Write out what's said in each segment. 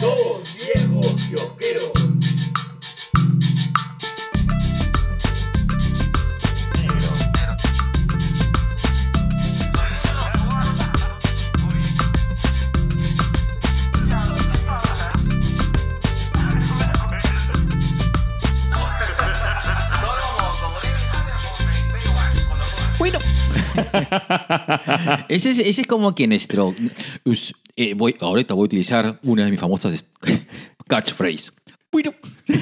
Dos viejos kiosqueros. Ese, es, ese es como que nuestro... us- eh, voy, ahorita voy a utilizar una de mis famosas est- catchphrase. Bueno.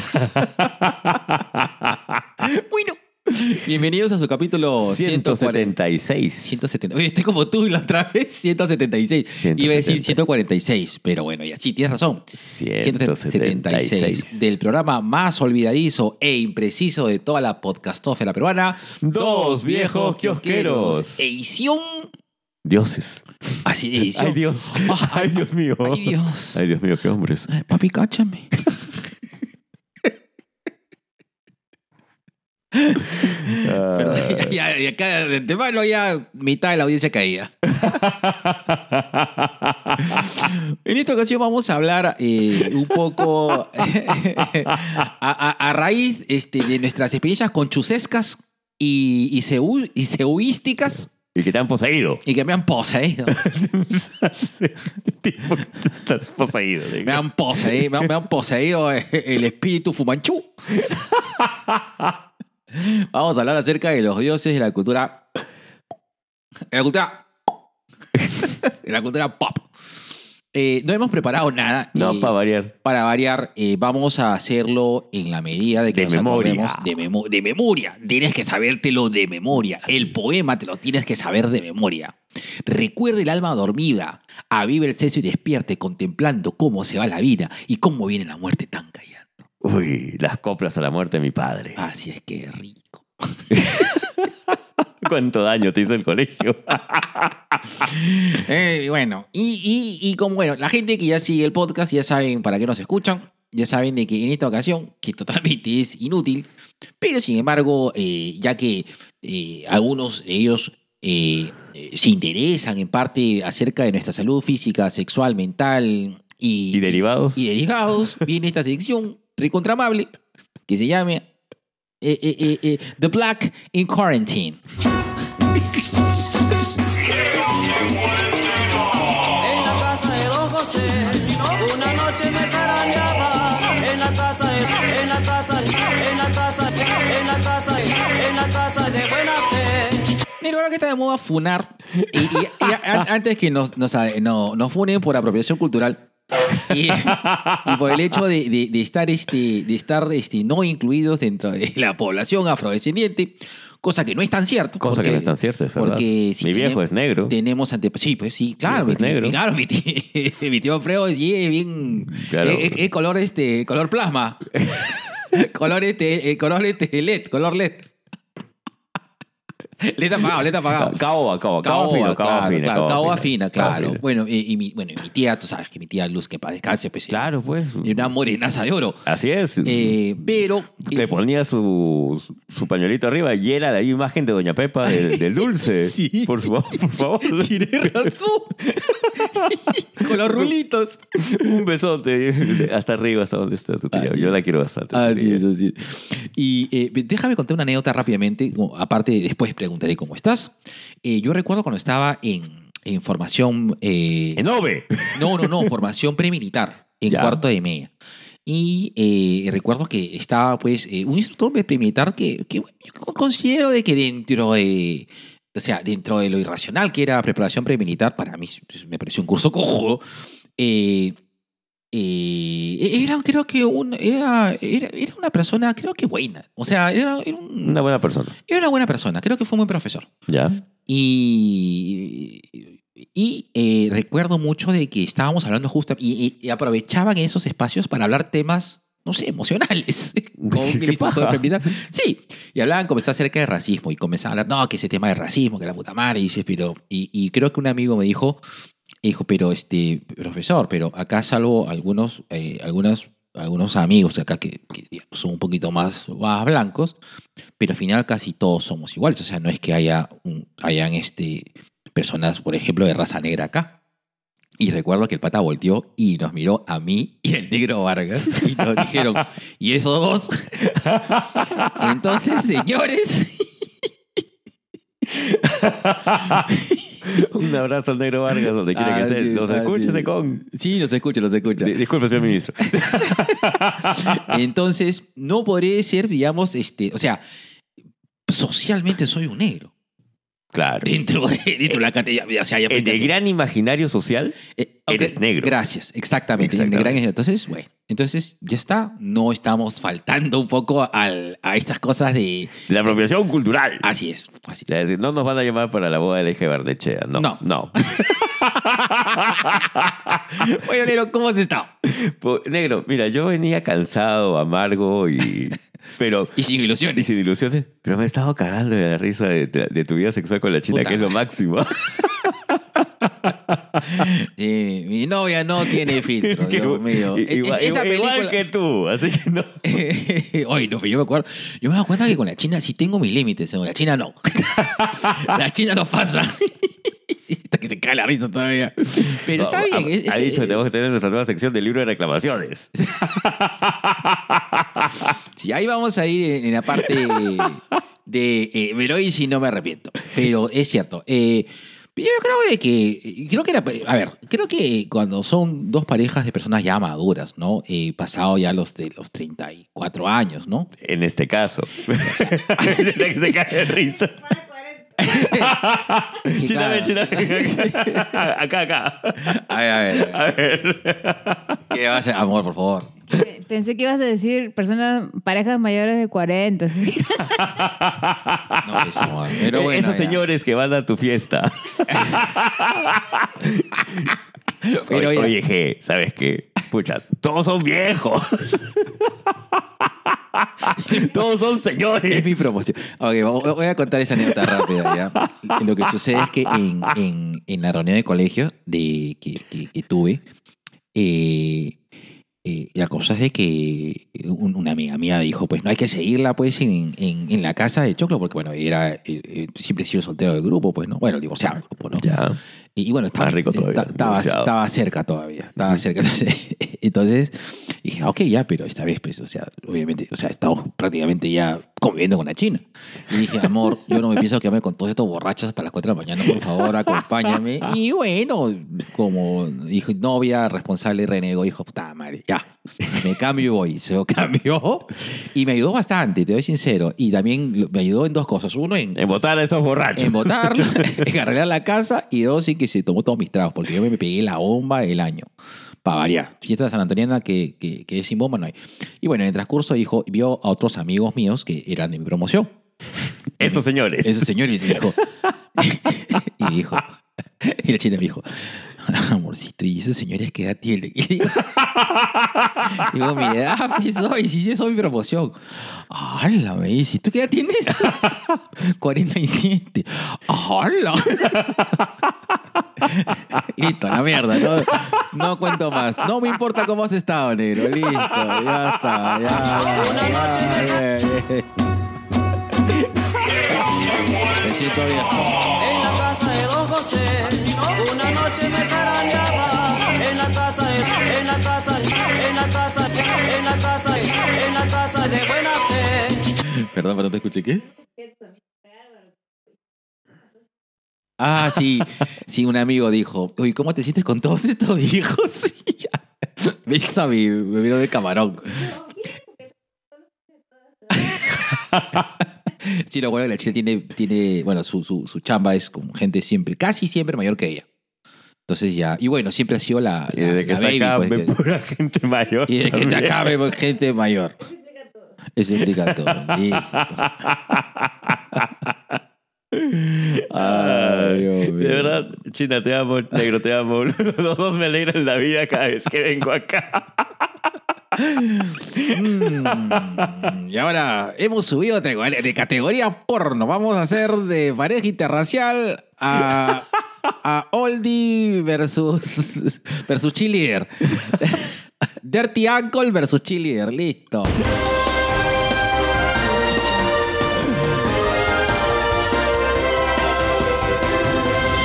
bueno. Bienvenidos a su capítulo 140. 176. 170. Oye, estoy como tú la otra vez, 176. Iba a decir 170. 146, pero bueno, ya sí, tienes razón. 176 176. del programa más olvidadizo e impreciso de toda la podcastófera peruana. Dos viejos kiosqueros. Edición. Dioses. Así. Ay, Dios. Ah, Ay, Dios mío. Ay, Dios. Ay, Dios mío, qué hombres. Ay, Papi, cáchame. Ah, ya, ya, acá de antemano ya mitad de la audiencia caía. En esta ocasión vamos a hablar eh, un poco a, a- a raíz este, de nuestras experiencias conchusescas y, y, seu- y seuísticas y que te han poseído. y que me han poseído. tipo estás poseído. ¿eh? Me han poseído, me han, me han poseído el espíritu fumanchú. Vamos a hablar acerca de los dioses de la cultura. De la cultura. De la cultura pop. Eh, no hemos preparado nada. No, eh, para variar. para variar, eh, vamos a hacerlo en la medida de que De nos memoria. de, memo- de memoria. Tienes que sabértelo de memoria. El poema te lo tienes que saber de memoria. Recuerde el alma dormida, avive el seso y despierte contemplando cómo se va la vida y cómo viene la muerte tan callando. Uy, las coplas a la muerte de mi padre. Así es que rico. ¿Cuánto daño te hizo el colegio? Eh, bueno, y, y, y como bueno, la gente que ya sigue el podcast ya saben para qué nos escuchan, ya saben de que en esta ocasión, que totalmente es inútil, pero sin embargo, eh, ya que eh, algunos de ellos eh, se interesan en parte acerca de nuestra salud física, sexual, mental y, ¿Y derivados? y derivados, viene esta sección recontramable que se llama eh, eh, eh, eh, The Black in Quarantine. que está de moda funar, y, y- y a- antes que nos, nos, no- nos funen por apropiación cultural y, y por el hecho de, de- de estar, este, de estar este, no incluidos dentro de la población afrodescendiente, cosa que no es tan cierto. Cosa que porque- no es tan cierta, es verdad. Porque si Mi viejo tenem- es negro. Tenemos ante... Sí, pues sí, claro. viejo es mi, negro. Claro, mi tío, mi tío Alfredo sí, es bien... Claro. Es, es color, este, color plasma. color, este, color este, LED, color LED. LED apagado, LED apagado. Caoba, caoba, caoba fino, caoba fina. claro, caoba fina, claro. Bueno, y, y mi, bueno, y mi tía, tú sabes que mi tía Luz, que para descanse, pues. Claro, pues. Era una morenaza de oro. Así es. Eh, pero. Le ponía su, su pañuelito arriba y era la imagen de Doña Pepa del, del dulce. Sí. Por, su, por favor. Tienes razón. Con los rulitos. Un besote. Hasta arriba, hasta donde está tu tía. Así Yo la quiero bastante. Así es, así es. Y eh, déjame contar una anécdota rápidamente. Aparte, después preguntaré cómo estás. Eh, yo recuerdo cuando estaba en, en formación. eh, ¡En OVE! No, no, no, formación premilitar en Ya. cuarto de media. Y eh, recuerdo que estaba, pues, eh, un instructor premilitar que, que yo considero de que dentro de, o sea, dentro de lo irracional que era preparación premilitar, para mí me pareció un curso cojudo. eh, eh, era, creo que, un, era, era, era una persona, creo que buena. O sea, era, era un- Una buena persona. era una buena persona. Creo que fue buen profesor. ¿Ya? Y, y eh, recuerdo mucho de que estábamos hablando justo y, y- y aprovechaban esos espacios para hablar temas, no sé, emocionales. Permitir. Sí, y hablaban, comenzaban acerca de racismo y comenzaban a hablar, no, que ese tema de racismo, que la puta madre, y dices, pero, y, y creo que un amigo me dijo, dijo, pero este, profesor, pero acá salvo algunos, eh, algunos, amigos acá que, que, son un poquito más, más blancos, pero al final casi todos somos iguales. O sea, no es que haya un- hayan este, personas, por ejemplo, de raza negra acá. Y recuerdo que el pata volteó y nos miró a mí y el negro Vargas y nos dijeron, ¿y esos dos? Entonces, señores, Un abrazo al negro Vargas, donde quiera que Ah, esté. sí, Nos ah, escucha sí. con. sí, nos escucha, nos escucha. Di- Disculpe, señor ministro. Entonces, no podré ser, digamos, este, o sea, socialmente soy un negro. Claro. Dentro de, dentro de la categoría. O sea, ya En el gran imaginario social, Eh, eres negro. Gracias, exactamente. Entonces, bueno, entonces ya está. No estamos faltando un poco al- a estas cosas de. la apropiación cultural. Así es, así Es es. decir, no nos van a llamar para la boda del eje Barnechea. No, No. no. Bueno, negro, ¿cómo has estado? Po- Negro, mira, yo venía cansado, amargo y... Pero... Y sin Y ilusiones. sin ilusiones, pero me he estado cagando de la risa de, de- de tu vida sexual con la china, Puta que es lo máximo. Sí, mi novia no tiene filtro, Que- Dios mío. i- Es- igual, película- que tú, así que no. Oye, no, pero yo me acuerdo. Yo me doy cuenta que con la China sí tengo mis límites, con la China no. la China no pasa. Hasta que se cae la risa todavía. Pero está Ha- bien. es- Ha es- dicho que tenemos que tener nuestra nueva sección de libro de reclamaciones. Sí, ahí vamos a ir en, la parte de eh, me lo hice y no me arrepiento. Pero es cierto. eh, yo creo de que, creo que era, a ver, creo que cuando son dos parejas de personas ya maduras, ¿no? Eh, pasado ya los de los 34 años, ¿no? En este caso. Que se cae de risa. China, ven. Acá, acá. A ver, a ver, a ver. ¿Qué va a hacer? Amor, por favor. Pe- Pensé que ibas a decir personas, parejas mayores de 40. ¿sí? No, es amor. Pero bueno, Esos ya. señores que van a tu fiesta. Pero oye, oye, G, ¿sabes qué? Pucha, todos son viejos. todos son señores. Es mi promoción. Ok, vo- voy a contar esa anécdota rápida. ¿ya? Lo que sucede es que en, en- en la reunión de colegio de, que, que- que tuve, eh, eh, la cosa es de que un- una amiga mía dijo, pues no hay que seguirla pues en, en- la casa de Choclo, porque bueno, era eh, eh, siempre he sido soltero del grupo, pues no, bueno, divorciado, del grupo, ¿no? Y, y bueno, estaba, Más rico todavía, esta- Estaba, estaba cerca todavía. Estaba cerca. Entonces, entonces dije, ok, ya, pero esta vez, pues, o sea, obviamente, o sea, estamos prácticamente ya conviviendo con la China. Y dije, amor, yo no me pienso quedarme con todos estos borrachos hasta las 4 de la mañana, por favor, acompáñame. Y bueno, como dijo novia responsable, renegó, dijo, puta madre, ya, me cambio y voy. Se cambió y me ayudó bastante, te doy sincero. Y también lo- me ayudó en dos cosas. Uno, en En votar a esos borrachos. en botarlo, en arreglar la casa y dos, sí que se tomó todos mis tragos, porque yo me pegué la bomba del año, para variar. Fiesta de San Antoniana que, que, que es sin bomba no hay. Y bueno, en el transcurso dijo, vio a otros amigos míos que eran de mi promoción. Esos señores. Esos señores y dijo, y dijo, y la china me dijo, amorcito, ¿y esos señores qué edad tienen? Y digo, mi edad, pues, soy, si yo soy mi promoción. ¡Hala! Me dice, ¿tú qué edad tienes? 47. ¡Hala! Listo, la mierda. No, no cuento más. No me importa cómo has estado, negro. Listo, ya está. Ya, ya, ya, ya. Viejo. En la casa de Don José, una noche me carañaba. En la casa de, en la casa, en la casa, en la casa, en la casa de buena fe. Perdón, perdón, te escuché qué. Ah, sí. Sí, un amigo dijo, uy, ¿cómo te sientes con todos estos viejos? Sí. Me hizo a mí, me vino de camarón. Sí, lo bueno la Chile tiene, tiene bueno, su, su, su chamba es con gente siempre, casi siempre mayor que ella. Entonces ya, y bueno, siempre ha sido la, Y la- desde que la está baby, acá, pues, ven que- pura gente mayor. y desde que te también. acabe pues, gente mayor. Eso explica todo. Ay, Dios mío. De verdad, China, te amo, negro, te amo. Los dos me alegran la vida cada vez que vengo acá. Mm, y ahora hemos subido de, categoría porno. Vamos a hacer de pareja interracial a, a Oldie versus, versus Cheerleader. Dirty Uncle versus Cheerleader. Listo.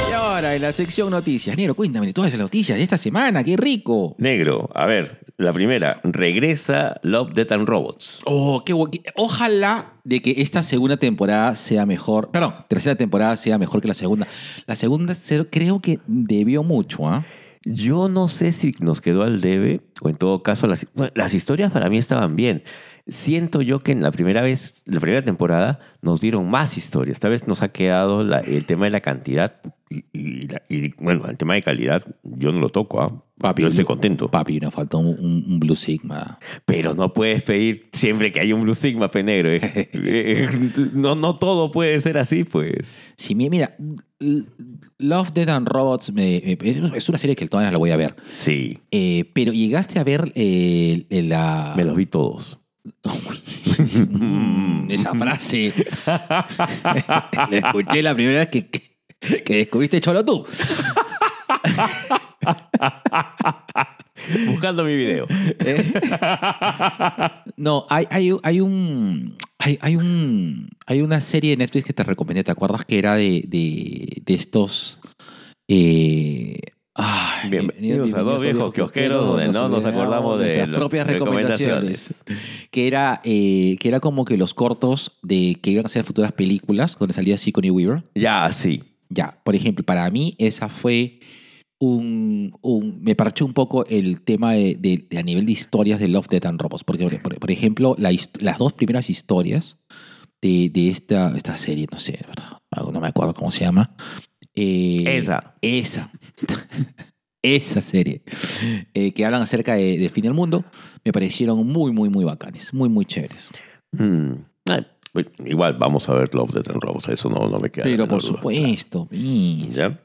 Y ahora en la sección noticias. Negro, cuéntame todas las noticias de esta semana, qué rico. Negro, a ver, la primera, regresa Love, Death and Robots. Oh, qué guay. Ojalá de que esta segunda temporada sea mejor. Perdón, tercera temporada sea mejor que la segunda. La segunda creo que debió mucho, ¿ah? Yo no sé si nos quedó al debe o en todo caso las, las historias para mí estaban bien. Siento yo que en la primera vez, la primera temporada nos dieron más historias. Esta vez nos ha quedado la- el tema de la cantidad y, y la- y, bueno, el tema de calidad yo no lo toco. ¿ah? yo estoy contento. Papi, nos faltó un, Blue Sigma. Pero no puedes pedir siempre que hay un Blue Sigma, penegro. eh. Eh, no, no todo puede ser así, pues. Sí, mi- mira, Love, Death and Robots me- me- es una serie que todavía la voy a ver. Sí, Eh, pero llegaste a ver eh, la... me los vi todos. Mm, Esa frase. la escuché la primera vez que, que, que descubriste Cholo tú. Buscando mi video. Eh, No, hay, hay, hay un. Hay, hay un. Hay una serie de Netflix que te recomendé, ¿te acuerdas? Que era de, de, de estos. Eh, ay, Bienvenidos a dos viejos kiosqueros donde no nos acordamos de las propias recomendaciones. Que era, eh, que era como que los cortos de que iban a ser futuras películas, donde salía Sigourney Weaver. Ya, sí. Ya, por ejemplo, para mí esa fue un, un- me parchó un poco el tema de, de- de a nivel de historias de Love, Death and Robots. Porque, por, por ejemplo, la las dos primeras historias de, de esta, esta serie, no sé, ¿verdad? no me acuerdo cómo se llama. Eh, Esa. Esa. esa serie. eh, que hablan acerca de, del fin del mundo, me parecieron muy, muy, muy bacanes. Muy, muy chéveres. Mm. Igual vamos a ver Love, Death and Robots. Eso no, no me queda. Pero por duda. supuesto, mis. ¿Ya?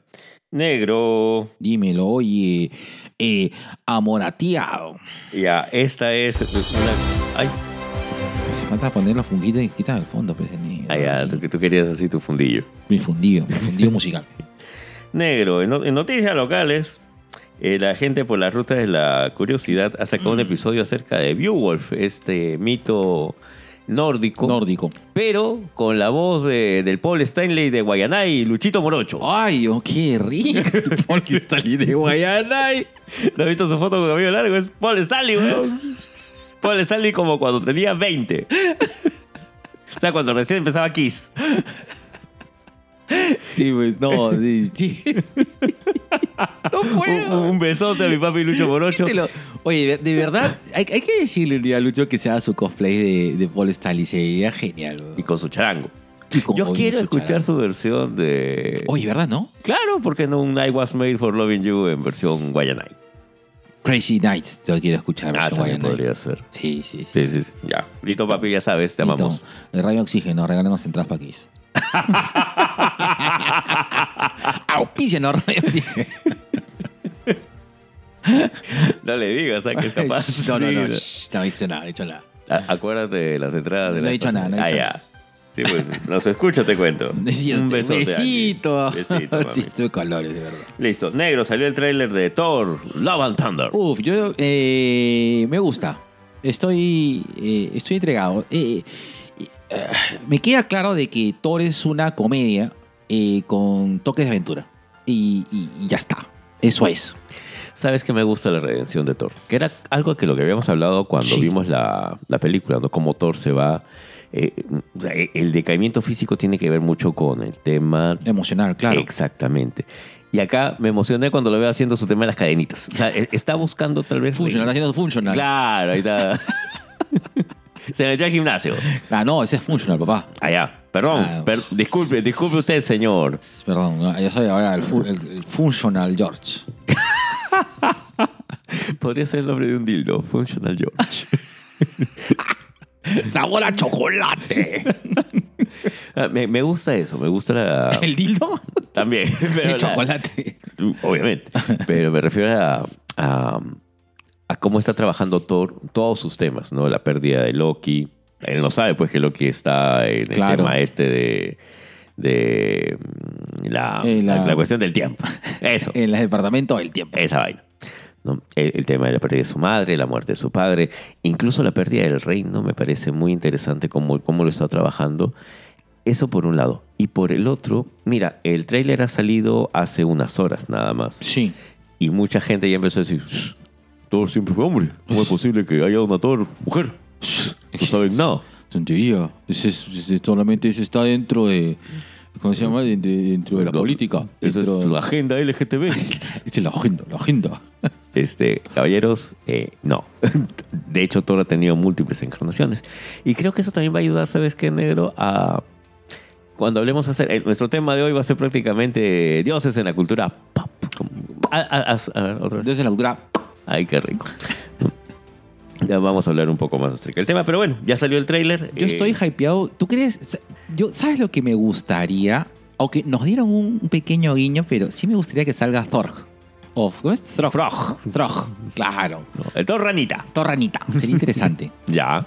Negro. Dímelo, oye, eh, amorateado. Ya, esta es una... Ay, falta poner los funguitos y quitar el fondo, pues. ah, ya, tú, tú querías así tu fundillo. Mi fundido, mi fundido musical. Negro, en, no- en noticias locales, eh, la gente por las rutas de la curiosidad ha sacado un episodio acerca de Beowulf, este mito nórdico, Nórdico. pero con la voz de- del Paul Stanley de Guayaná y Luchito Morocho. Ay, oh, qué rico. El Paul Stanley de Guayanay. ¿No has visto su foto con cabello largo? Es Paul Stanley, weón. Paul Stanley como cuando tenía 20. O sea, cuando recién empezaba Kiss. Sí, pues, no, sí, sí. No Un, puedo. un besote a mi papi Lucho Morocho. ¿Qué te lo- Oye, de verdad, hay, hay que decirle un día a Lucho que se haga su cosplay de, de Paul Stanley. Sería genial. Y con su charango. Yo quiero su escuchar charango. su versión de... Oye, ¿verdad, no? Claro, porque no un I Was Made for Loving You en versión Guayanay. Crazy Nights, yo quiero escuchar. Ah, también podría ser. Sí, sí, sí. Sí, sí, sí. Ya. Listo, papi, ya sabes, te amamos. El rayo oxígeno, regálanos entradas para Kiss. Auspícianos, rayo oxígeno. No le digas, ¿sabes que es capaz? No, no, no, shh, no he dicho nada, no he dicho nada. A- Acuérdate de las entradas de No la he dicho nada, no he Ah, dicho ya. Sí, pues, nos escucha, te cuento. Un sí, besote. besito. Besito, mami. sí, estoy colores, de verdad. Listo. Negro, salió el tráiler de Thor, Love and Thunder. Uf, yo eh, me gusta. Estoy, eh, estoy entregado. Eh, eh, me queda claro de que Thor es una comedia con toques de aventura. Y, y- y ya está. Eso es. ¿Sabes que me gusta la redención de Thor? Que era algo que lo que habíamos hablado cuando Sí. vimos la, la película, ¿no? Cómo Thor se va... eh, sea, el decaimiento físico tiene que ver mucho con el tema... Emocional, claro. Exactamente. Y acá me emocioné cuando lo veo haciendo su tema de las cadenitas. O sea, e- está buscando tal vez... Funcional, está haciendo funcional. Claro, ahí está. se metió al gimnasio. Ah, no, ese es funcional, papá. Allá. Perdón. Ah, per- disculpe, disculpe usted, señor. Perdón, yo soy ahora el, fu- el- el funcional George. Podría ser el nombre de un dildo. Functional George. ¡Sabor a chocolate! Ah, me, me gusta eso. Me gusta la... ¿El dildo? También. pero El la- chocolate. Obviamente. Pero me refiero a, a, a cómo está trabajando Thor todos sus temas, ¿no? La pérdida de Loki. Él no sabe, pues, que Loki está en el tema este de, de mm, la, la- la- la cuestión del tiempo. Eso. En el departamento del tiempo. Esa vaina. ¿No? El, el tema de la pérdida de su madre, la muerte de su padre, incluso la pérdida del reino, me parece muy interesante cómo, cómo lo está trabajando. Eso por un lado. Y por el otro, mira, el tráiler ha salido hace unas horas nada más. Sí. Y mucha gente ya empezó a decir, "Shh, Thor siempre fue hombre. ¿Cómo es posible que haya una Thor mujer? No saben nada. Tontería. Solamente eso está dentro de. ¿Cómo se llama? De- de- dentro de la política. Esa Dentro es la agenda LGTB. Esa es la agenda, la agenda. Este, caballeros, eh, no. De hecho, Thor ha tenido múltiples encarnaciones. Y creo que eso también va a ayudar, ¿sabes qué, negro? A. Cuando hablemos hacer. eh, nuestro tema de hoy va a ser prácticamente dioses en la cultura pop. A- a- a- otra vez. Entonces la cultura. Ay, qué rico. Ya vamos a hablar un poco más acerca del tema, pero bueno, ya salió el tráiler. Yo Eh, estoy hypeado. ¿Tú crees? Yo, ¿Sabes lo que me gustaría? Aunque nos dieron un pequeño guiño, pero sí me gustaría que salga Thorg. O, ¿Cómo es? Throg. Frog. Throg. Claro. No, el Thor ranita. Torranita. Sería interesante. Ya.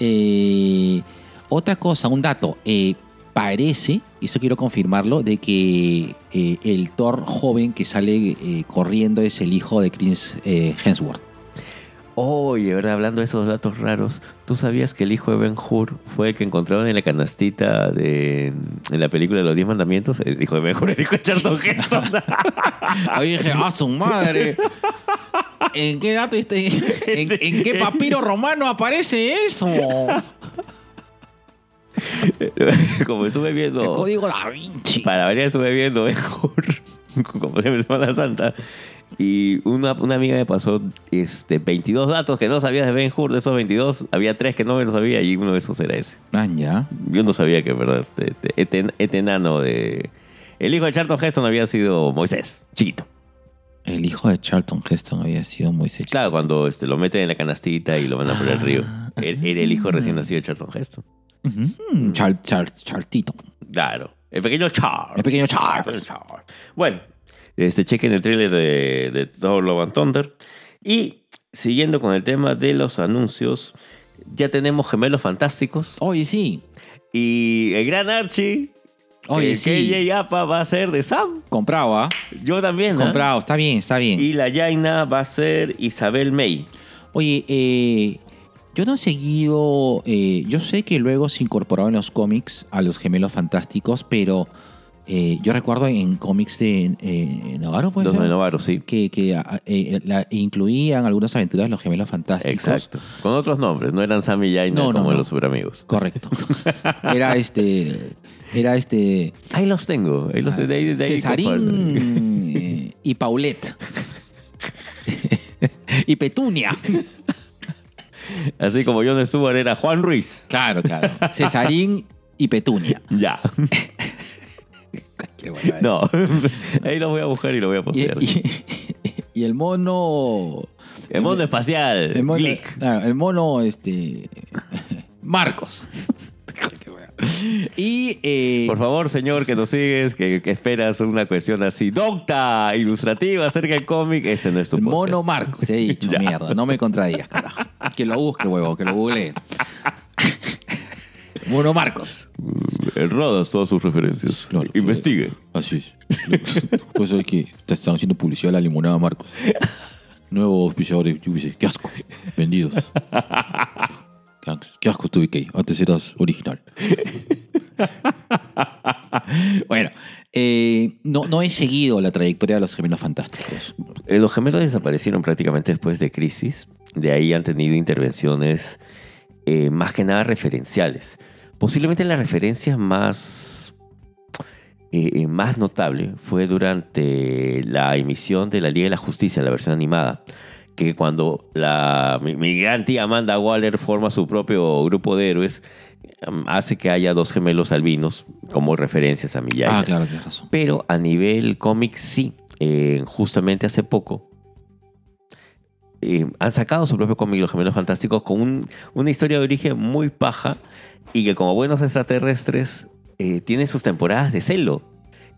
Eh, otra cosa, un dato. Eh, parece, y eso quiero confirmarlo, de que el Thor joven que sale corriendo es el hijo de Chris Hemsworth. Oye, ¿verdad? Hablando de esos datos raros, ¿tú sabías que el hijo de Ben Hur fue el que encontraron en la canastita de, en la película de los Diez Mandamientos? El hijo de Ben Hur, el hijo de Charlton Heston. Ahí dije, ¡ah, su madre! ¿En qué dato este, en, en qué papiro romano aparece eso? Como estuve El viendo, código da Vinci. para variar estuve viendo Ben Hur, como siempre Semana Santa, y una, una amiga me pasó este, 22 datos que no sabías de Ben Hur. De esos 22, había tres que no me lo sabía y uno de esos era ese. Ah, ya. Yo no sabía que, verdad, este, este, este enano de... El hijo de Charlton Heston había sido Moisés, chiquito. El hijo de Charlton Heston había sido Moisés. Claro, cuando este, lo meten en la canastita y lo mandan por el río. Ah. Era el hijo recién nacido de Charlton Heston. Ujú. Char, Char, Chartito. Claro. El pequeño Charles. El pequeño El pequeño Charles. Charles. Bueno, este, chequen el trailer de, de Thor Love and Thunder. Y siguiendo con el tema de los anuncios, ya tenemos gemelos fantásticos. Oye, sí. Y el gran Archie, Oye, el sí. KJ Apa va a ser de Sam. Comprado, ¿ah? Yo también. ¿ah? Comprado. Está bien, está bien. Y la Jaina va a ser Isabel May. Oye, eh, yo no he seguido. eh, yo sé que luego se incorporó en los cómics a los gemelos fantásticos, pero eh, yo recuerdo en cómics de eh, Navarro, pues. Los de Navarro, sí. Que, que, ah, eh, la- incluían algunas aventuras de los gemelos fantásticos. Exacto. Con otros nombres, no eran Sam y Jaina No, no, como no. los superamigos. Correcto. Era este. Era este. Ahí los tengo. Ahí los de ahí, de ahí comparto. Cesarín eh, y Paulette. y Petunia. Así como John Stewart era Juan Ruiz. Claro, claro. Cesarín y Petunia. Ya. Qué bueno. No. Ahí los voy a buscar y lo voy a postear. y- y el mono. El mundo espacial. El mono, el mono, este. Marcos. Y. eh, Por favor, señor, que nos sigues, que, que esperas una cuestión así docta, ilustrativa acerca del cómic, este no es tu podcast. mono Marcos. He dicho, mierda. No me contradigas, carajo. Que lo busque, huevo, que lo googlee. Mono Marcos. El Rodas, todas sus referencias. Claro. Investigue. Así es. Pues es que te están haciendo publicidad a la limonada Marcos. Nuevos auspiciadores, yo qué asco. Vendidos. Qué asco, asco tú, IK. Antes eras original. bueno, eh, no, no he seguido la trayectoria de los gemelos fantásticos. Eh, Los gemelos desaparecieron prácticamente después de Crisis. De ahí han tenido intervenciones eh, más que nada referenciales. Posiblemente la referencia más, eh, eh, más notable fue durante la emisión de la Liga de la Justicia, la versión animada. Que cuando la, mi, mi gran tía Amanda Waller forma su propio grupo de héroes, em, hace que haya dos gemelos albinos como referencias a Miyagi. Ah, claro, tienes razón. Pero a nivel cómic sí. Eh, justamente hace poco eh, han sacado su propio cómic Los Gemelos Fantásticos con un- una historia de origen muy paja y que como buenos extraterrestres eh, tiene sus temporadas de celo.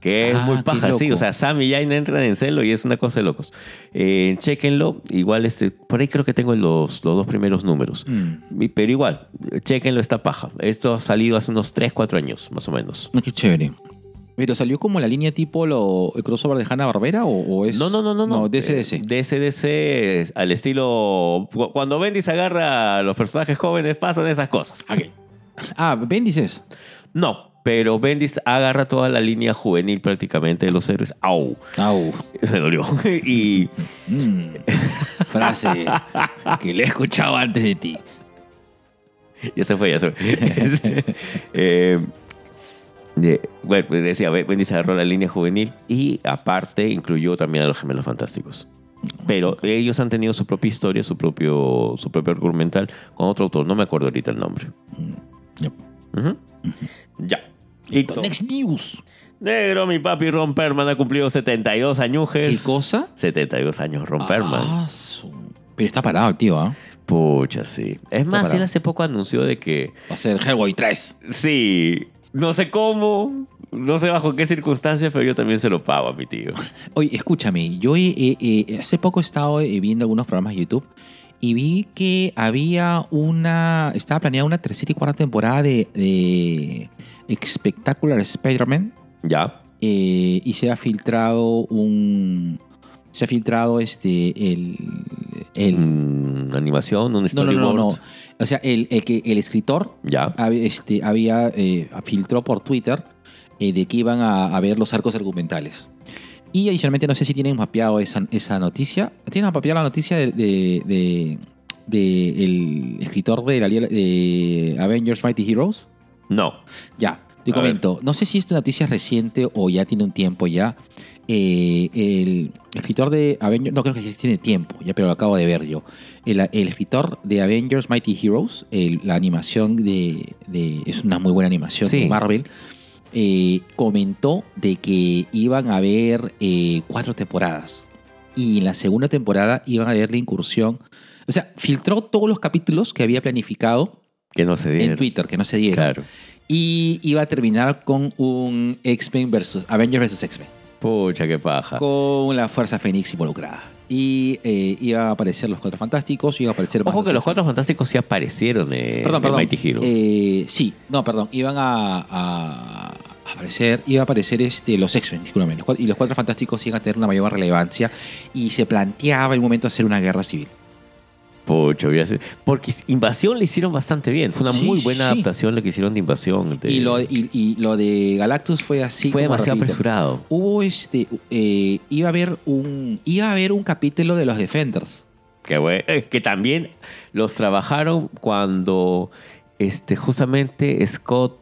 Que es Ah, muy paja, sí. O sea, Sam y Jaina entran en celo y es una cosa de locos. Eh, chéquenlo. Igual, este, por ahí creo que tengo los, los dos primeros números. Mm. Pero igual, chéquenlo, está paja. Esto ha salido hace unos 3, 4 años, más o menos. Ah, Qué chévere. Pero salió como la línea tipo lo, el crossover de Hanna Barbera o, o es. No, no, no, no. No. DCDC. Eh, DCDC al estilo. cu- Cuando Bendis agarra a los personajes jóvenes, pasan esas cosas. Ok. Ah, Bendis es. No. pero Bendis agarra toda la línea juvenil prácticamente de los héroes. ¡Au! Au. Me dolió. y Mm. Frase que le he escuchado antes de ti. ya se fue, ya se fue. Eh, de- bueno, pues decía, Bendis agarró la línea juvenil y aparte incluyó también a los gemelos fantásticos. Pero ellos han tenido su propia historia, su propio, su propio argumental con otro autor. No me acuerdo ahorita el nombre. Yep. Ujú. Ya. Listo. Next News. Negro, mi papi Ron Perlman ha cumplido 72 añujes. ¿Qué cosa? 72 años Ron Perlman. Ah, su- Pero está parado el tío, ¿ah? Pucha, sí. Es más, parado. él hace poco anunció de que Va a ser Hellboy 3. sí, no sé cómo, no sé bajo qué circunstancias, pero yo también se lo pago a mi tío. Oye, escúchame, yo eh, eh, eh, hace poco he estado eh, viendo algunos programas de YouTube y vi que había una, estaba planeada una tercera y cuarta temporada de, de Spectacular Spider-Man Ya. eh, y se ha filtrado un, se ha filtrado este, el, el Mm, animación, un no, no, storyboard. no, no, o sea, el, el que el escritor Ya. este, había eh, filtró por Twitter eh, de que iban a, a ver los arcos argumentales. Y adicionalmente no sé si tienen mapeado esa, esa noticia. ¿Tienen mapeado la noticia de, de- de- de el escritor de, la, de Avengers Mighty Heroes? No. Ya, te A comento. No sé si esta noticia es reciente o ya tiene un tiempo ya. Eh, el escritor de Avengers, no creo que tiene tiempo, ya pero lo acabo de ver yo. El, el escritor de Avengers Mighty Heroes, el- la animación de, de- es una muy buena animación Sí. de Marvel, eh, comentó de que iban a haber eh, cuatro temporadas y en la segunda temporada iban a haber la incursión. O sea, filtró todos los capítulos que había planificado Que no se dieron. en Twitter, que no se dieron. Claro. Y iba a terminar con un X-Men versus Avengers versus X-Men. Pucha, qué paja. Con la Fuerza Fénix involucrada. Y eh, iba a aparecer los Cuatro Fantásticos, iba a aparecer... Ojo que los. Cuatro Fantásticos sí aparecieron eh, Perdón, en perdón. Mighty Heroes. Eh, sí, no, perdón. Iban a, a aparecer, iba a aparecer este, los X-Men, discúlpame. los cuat- Y los Cuatro Fantásticos iban a tener una mayor relevancia. Y se planteaba un momento hacer una guerra civil. Hacer- Porque Invasión le hicieron bastante bien. Fue una Sí, muy buena sí. adaptación lo que hicieron de Invasión. de- Y, lo, y, y lo de Galactus fue así. fue demasiado rapidito. apresurado. Hubo este. eh, iba a haber un. Iba a haber un capítulo de los Defenders. Que, eh, que también los trabajaron cuando este, justamente Scott,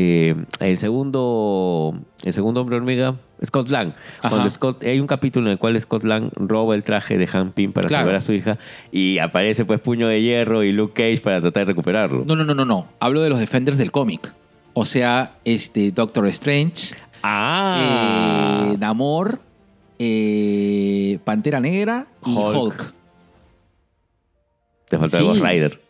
eh, el segundo el segundo hombre hormiga, Scott Lang. Ajá. Cuando Scott, hay un capítulo en el cual Scott Lang roba el traje de Han Pym para Claro. salvar a su hija y aparece pues Puño de Hierro y Luke Cage para tratar de recuperarlo. No, no, no, no, no. Hablo de los Defenders del cómic. O sea, este Doctor Strange, Ah, eh, Namor, eh, Pantera Negra y Hulk. Hulk. te falta sí. Ghost Rider.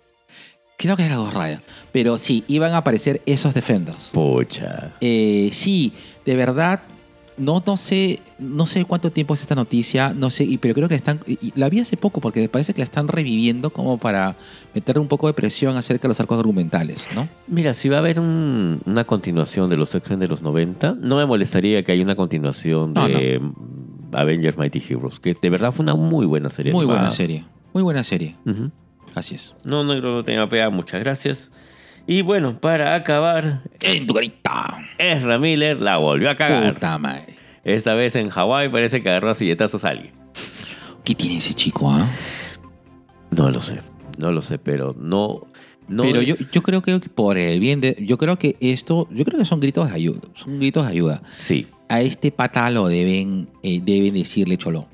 Creo que era Ghost Rider. Pero sí, iban a aparecer esos Defenders. Pucha. Eh, sí, de verdad, no, no sé, no sé cuánto tiempo es esta noticia, no sé, pero creo que la están, la vi hace poco porque parece que la están reviviendo como para meterle un poco de presión acerca de los arcos argumentales, ¿no? Mira, si va a haber un- una continuación de los X-Men de los 90, no me molestaría que haya una continuación No, de Avengers Mighty Heroes, que de verdad fue una muy buena serie. Muy buena serie, muy buena serie, Ujú. Así es. No, no, no tenía pega, muchas gracias. Y bueno, para acabar, En tu carita, Ezra Miller la volvió a cagar. puta madre. Esta vez en Hawái parece que agarró a silletazos a alguien. ¿Qué tiene ese chico, ah? No lo sé, no lo sé, pero no... no pero yo, yo creo que por el bien de, yo creo que esto, yo creo que son gritos de ayuda, son gritos de ayuda. Sí, A este pata lo deben, eh, deben decirle cholo,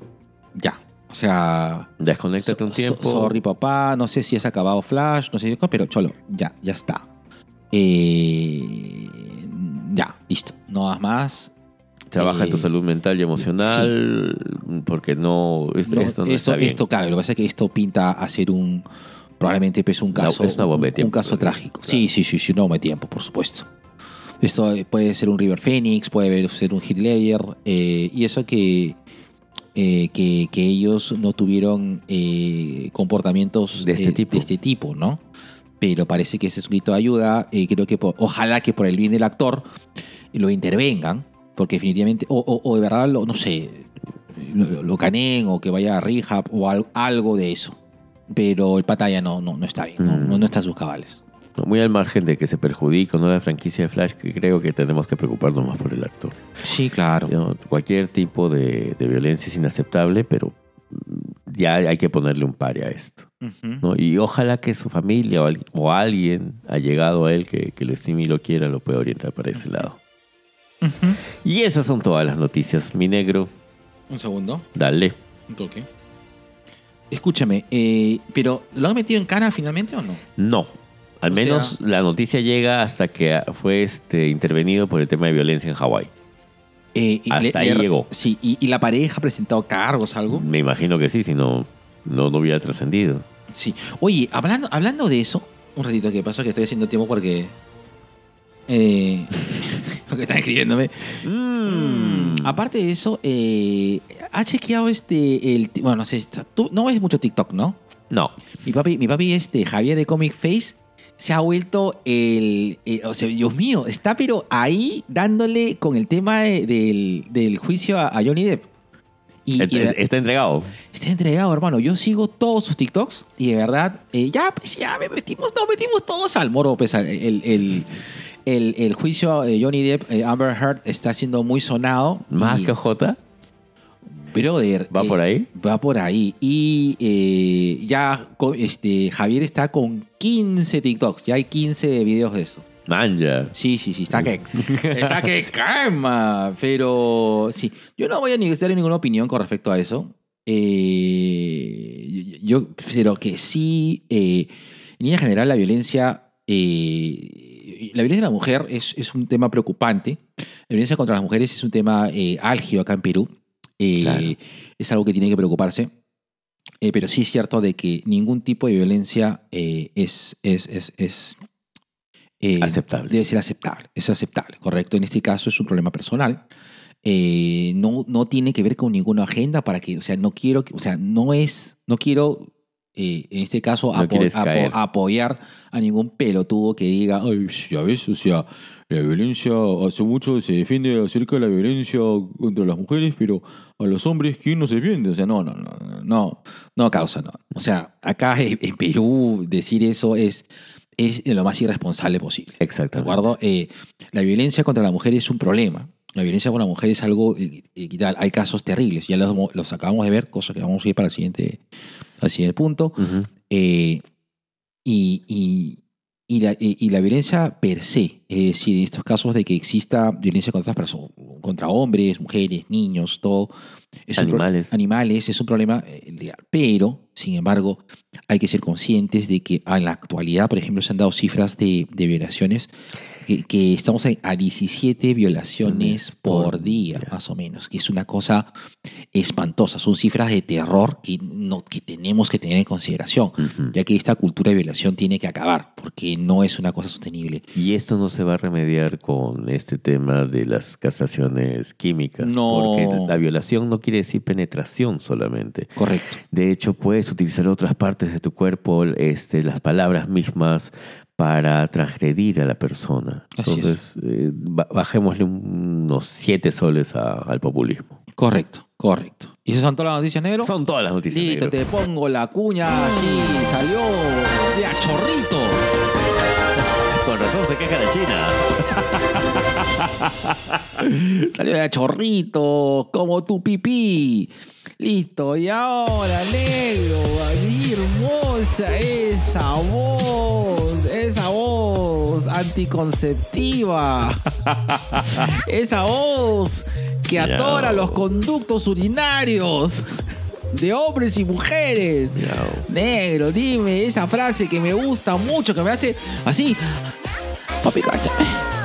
ya, o sea. desconéctate un tiempo. so- sorry, papá. No sé si has acabado Flash, no sé si. Pero cholo, ya, ya está. Eh, ya, listo. No das más. Trabaja en tu Eh, salud mental y emocional, porque no, esto, No, esto no esto, está bien. esto, claro, lo que pasa es que esto pinta a ser un. Probablemente pues, un No, caso. es una bomba de tiempo, Un caso trágico. claro. Sí, sí, sí, sí, no me tiempo, por supuesto. Esto puede ser un River Phoenix, puede ser un Hitler, eh, y eso que, eh, que, que ellos no tuvieron eh, comportamientos De este eh, tipo. de este tipo, ¿no? Pero parece que ese es un grito de ayuda. creo que por- ojalá que por el bien del actor lo intervengan, porque definitivamente, o, o- o de verdad, lo, no sé, lo, lo- caneen o que vaya a rehab o al- algo de eso. Pero el pata ya no, no, no está bien, no, Mm. no, no está a sus cabales. Muy al margen de que se perjudique o no la franquicia de Flash, que creo que tenemos que preocuparnos más por el actor. Sí, claro. ¿no? Cualquier tipo de, de violencia es inaceptable, pero ya hay que ponerle un pare a esto. ¿no? Y ojalá que su familia o, al- o alguien ha llegado a él que, que lo estime y lo quiera, lo pueda orientar para ese lado. Y esas son todas las noticias. Mi negro, Un segundo. dale. Un toque. Escúchame, eh, pero ¿lo han metido en cara finalmente o no? No. Al O menos la noticia llega hasta que fue este, intervenido por el tema de violencia en Hawái. Eh, Hasta ahí llegó. Sí, y, y la pareja ha presentado cargos, algo. Me imagino que sí, si no, no, no hubiera trascendido. Sí. Oye, hablando, hablando de eso, un ratito que pasó que estoy haciendo tiempo porque. Eh, porque están escribiéndome. Mm. Aparte de eso, eh, ha chequeado este. El, bueno, no sé, tú no ves mucho TikTok, ¿no? No. Mi papi, mi papi este, Javier de Comic Face, se ha vuelto el, eh, O sea, Dios mío, está pero ahí dándole con el tema de- del, del juicio a, a Johnny Depp. Y, Et- y de- Está entregado. está entregado, hermano. Yo sigo todos sus TikToks y de verdad, eh, ya, pues ya me metimos, nos metimos todos al moro. Pues, el, el, el, el juicio de Johnny Depp, eh, Amber Heard, está siendo muy sonado. Más y- que J. Brother. ¿Va eh, por ahí? Va por ahí. Y eh, ya este, Javier está con 15 TikToks. Ya hay 15 videos de eso. Manja. Sí, sí, sí. Está que, está que calma. Pero sí. Yo no voy a dar ninguna opinión con respecto a eso. Eh, yo, pero que sí. eh, en línea general, la violencia. eh, la violencia de la mujer es, es un tema preocupante. La violencia contra las mujeres es un tema álgido acá en Perú. Eh, Claro. Es algo que tiene que preocuparse. Eh, pero sí es cierto de que ningún tipo de violencia eh, es, es, es, es, Aceptable. Debe ser aceptable. Es aceptable, correcto. En este caso es un problema personal. No, no tiene que ver con ninguna agenda para que, o sea, no quiero, o sea, no es, no quiero, eh, en este caso, No apo- quieres apo- caer. apoyar a ningún pelotudo que diga, ay, ya ves, o sea, la violencia, hace mucho se defiende acerca de la violencia contra las mujeres, pero a los hombres, ¿quién nos defiende? O sea, no, no, no, no, no causa, no. O sea, acá en, Perú decir eso es, es de lo más irresponsable posible. ¿De Exactamente. acuerdo? Eh, la violencia contra la mujer es un problema. La violencia contra la mujer es algo, eh, tal. hay casos terribles, ya los, los acabamos de ver, cosa que vamos a ir para el siguiente, al siguiente punto. Eh, y, y- y la, y- y la violencia per se, es decir, en estos casos de que exista violencia contra otras personas, contra hombres, mujeres, niños, todo. es un pro- Animales. animales, es un problema eh, legal. Pero, sin embargo, hay que ser conscientes de que en la actualidad, por ejemplo, se han dado cifras de, de violaciones que, que estamos a, a 17 violaciones por día, más o menos, que es una cosa espantosa. Son cifras de terror que, no, que tenemos que tener en consideración, Ujú. ya que esta cultura de violación tiene que acabar, porque no es una cosa sostenible. Y esto no se va a remediar con este tema de las castraciones químicas. No. Porque la violación no quiere decir penetración solamente. Correcto. De hecho, puedes utilizar otras partes de tu cuerpo, este, las palabras mismas, para transgredir a la persona. Así es. Entonces, eh, ba- bajémosle unos siete soles a- al populismo. Correcto, correcto. ¿Y esas son todas las noticias, negro? Son todas las noticias. Listo, negro. te pongo la cuña, así salió de a chorrito. Con razón se queja la China. Salió de chorrito, como tu pipí. Listo, y ahora, negro, mi hermosa, esa voz, esa voz anticonceptiva, esa voz que atora los conductos urinarios de hombres y mujeres. Negro, dime esa frase que me gusta mucho, que me hace así. Papi, cáchame.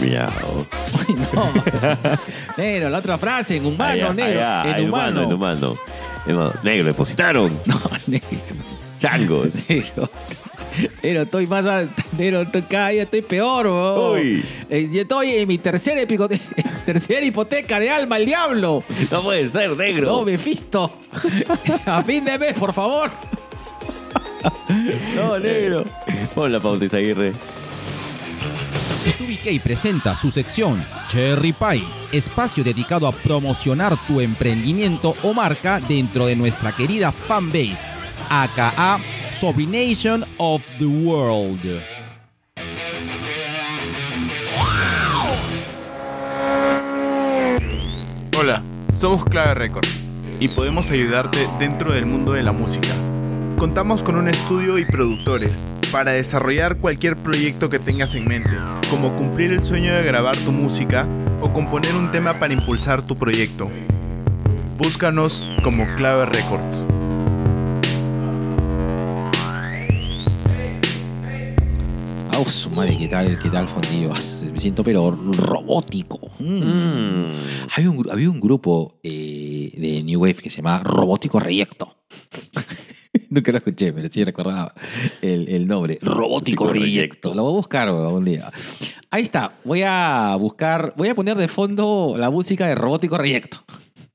Miau. Uy, no. negro, la otra frase, en humano, negro. Allá, en humano, en humano. Negro, depositaron. No, negro. Changos. Negro. Pero estoy más. Pero estoy, cada estoy peor, bro. Uy. Eh, yo estoy en mi tercera, hipoteca de alma al diablo. No puede ser, negro. No, me fisto. A fin de mes, por favor. No, negro. Hola, Pautis Aguirre. B2BK presenta su sección Cherry Pie, espacio dedicado a promocionar tu emprendimiento o marca dentro de nuestra querida fanbase, aka Sobination of the World. Hola, somos Clave Record y podemos ayudarte dentro del mundo de la música Contamos con un estudio y productores para desarrollar cualquier proyecto que tengas en mente, como cumplir el sueño de grabar tu música o componer un tema para impulsar tu proyecto. Búscanos como Clave Records. Ah, su madre, ¿qué tal, qué tal fondillo? Ah, Me siento pero robótico. Mm. Mm. Había, un, gru- había un grupo eh, de New Wave que se llamaba Robótico Reyecto. Nunca lo escuché, pero sí recordaba el, el nombre. Robótico Robótico Reyecto. Reyecto. Lo voy a buscar un día. Ahí está. Voy a buscar, voy a poner de fondo la música de Robótico Reyecto.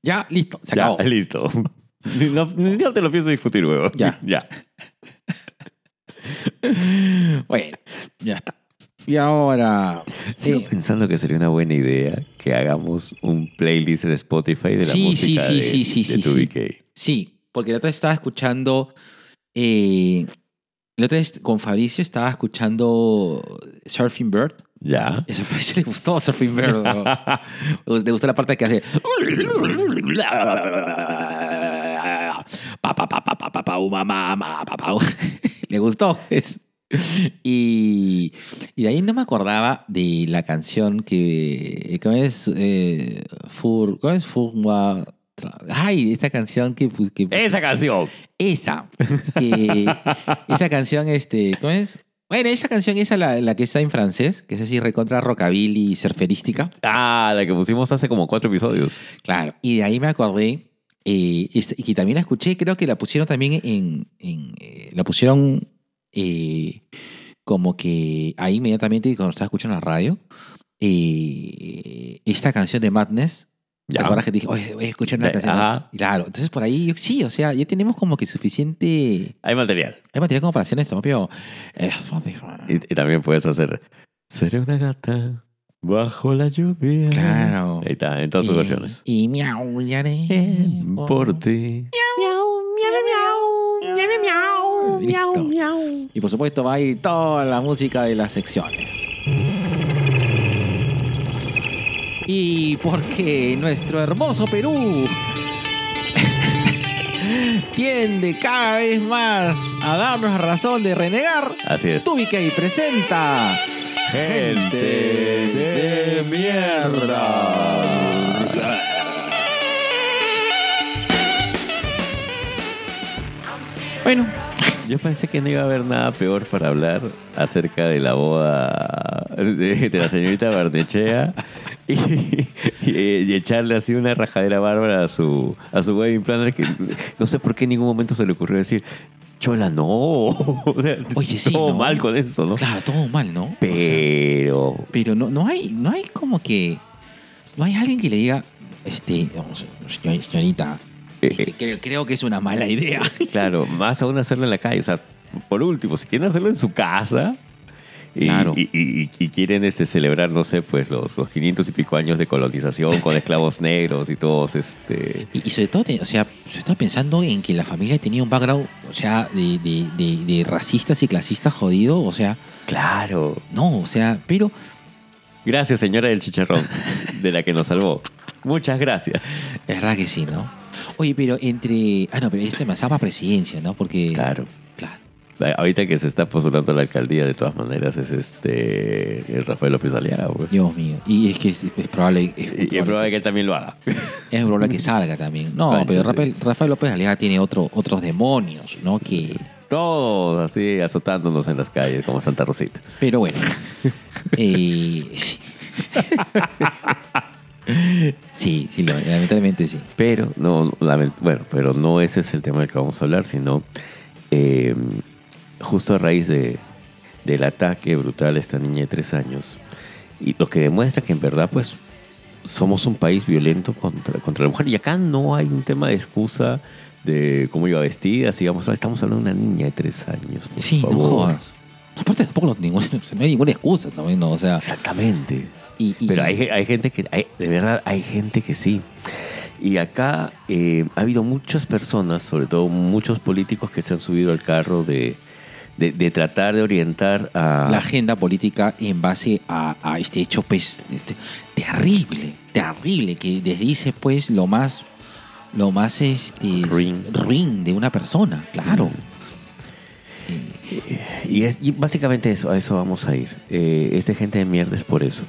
Ya, listo, se Ya, acabó. listo. Ni- No, no te lo pienso discutir, huevo. Ya. Ya. Bueno, ya está. Y ahora. Sigo eh, pensando que sería una buena idea que hagamos un playlist de Spotify de la Sí, música sí, sí, de, sí, sí, de sí, tu sí. Porque la otra vez estaba escuchando. Eh, la otra vez con Fabricio estaba escuchando Surfing Bird. Ya. Y a Fabricio le gustó Surfing Bird. ¿no? Le gustó la parte que hace. Le gustó. Y, y de ahí no me acordaba de la canción que. ¿Cómo es? Eh, Fur, ¿Cómo es? Furma. Ay, esa canción que. pu- que Esa canción. esa. Que, esa canción, este, ¿cómo es? Bueno, esa canción, esa la, la que está en francés, que es así recontra rockabilly y surferística. Ah, la que pusimos hace como cuatro episodios. Claro. Y de ahí me acordé, eh, este- y que también la escuché, creo que la pusieron también en, en, eh, la pusieron eh, como que ahí inmediatamente cuando estaba escuchando la radio, eh, esta canción de Madness. ¿Te Ya. acuerdas que te dije, oye, voy a escuchar una De- canción? ajá. Claro, entonces por ahí, yo- sí, o sea, ya tenemos como que suficiente Hay material. hay material como para hacer nuestro propio eh, Spotify. Y, y también puedes hacer Seré una gata bajo la lluvia. Claro. Ahí está, en todas sus Y- versiones. Y miaullaré Por ti. Listo. Y por supuesto va a ir toda la música de las secciones. Y porque nuestro hermoso Perú tiende cada vez más a darnos razón de renegar, Así es. Tubikey presenta Gente de mierda. Bueno, Yo pensé que no iba a haber nada peor para hablar acerca de la boda de, de la señorita Barnechea y, y- y echarle así una rajadera bárbara a su, a su wedding planner que no sé por qué en ningún momento se le ocurrió decir, Chola, no. O sea, Oye, sí, todo ¿no? mal con eso, ¿no? claro, todo mal, ¿no? O sea, Pero Pero no, no hay, no hay como que. No hay alguien que le diga, este, señorita, Eh, este, eh. creo, creo que es una mala idea. Claro, más aún hacerlo en la calle. O sea, por último, si quieren hacerlo en su casa y, Claro. y- y- y quieren este, celebrar, no sé, pues los, los 500 y pico años de colonización con esclavos negros y todos, este... Y, sobre todo, o sea, sobre todo pensando en que la familia tenía un background, o sea, de, de, de, de racistas y clasistas jodido, o sea, Claro. no, o sea, pero Gracias, señora del chicharrón, de la que nos salvó. Muchas gracias. es verdad que sí, ¿no? Oye, pero entre. Ah, no, pero me para presidencia, ¿no? Porque. Claro. Ahorita que se está postulando a la alcaldía, de todas maneras, es este el Rafael López Aliaga. pues. Dios mío. Y es que es, es probable. Es, Y, y es probable que él también lo haga. Es probable que salga también. No, pero. Rafael, Rafael López Aliaga tiene otro, otros demonios, ¿no? Que, Todos así azotándonos en las calles como Santa Rosita. pero bueno. eh, sí. sí, sí, lamentablemente sí. Pero no, bueno, pero no ese es el tema del que vamos a hablar, sino eh, justo a raíz de, del ataque brutal a esta niña de tres años. Y lo que demuestra que en verdad, pues, somos un país violento contra, contra la mujer. Y acá no hay un tema de excusa de cómo iba vestida, si vamos a- estamos hablando de una niña de tres años. por Sí, no favor. jodas. Aparte tampoco ningún- no hay ninguna excusa también, ¿no? O sea, Exactamente. y, y- Pero hay, hay gente que, hay- de verdad, hay gente que sí. Y acá eh, ha habido muchas personas, sobre todo muchos políticos que se han subido al carro de, de, de tratar de orientar a... la agenda política en base a, a este hecho pues este, terrible, terrible, que desdice pues lo más lo más este Ruin. ruin de una persona, claro. Y, es, y básicamente eso, a eso vamos a ir. Eh, esta gente de mierda es por eso.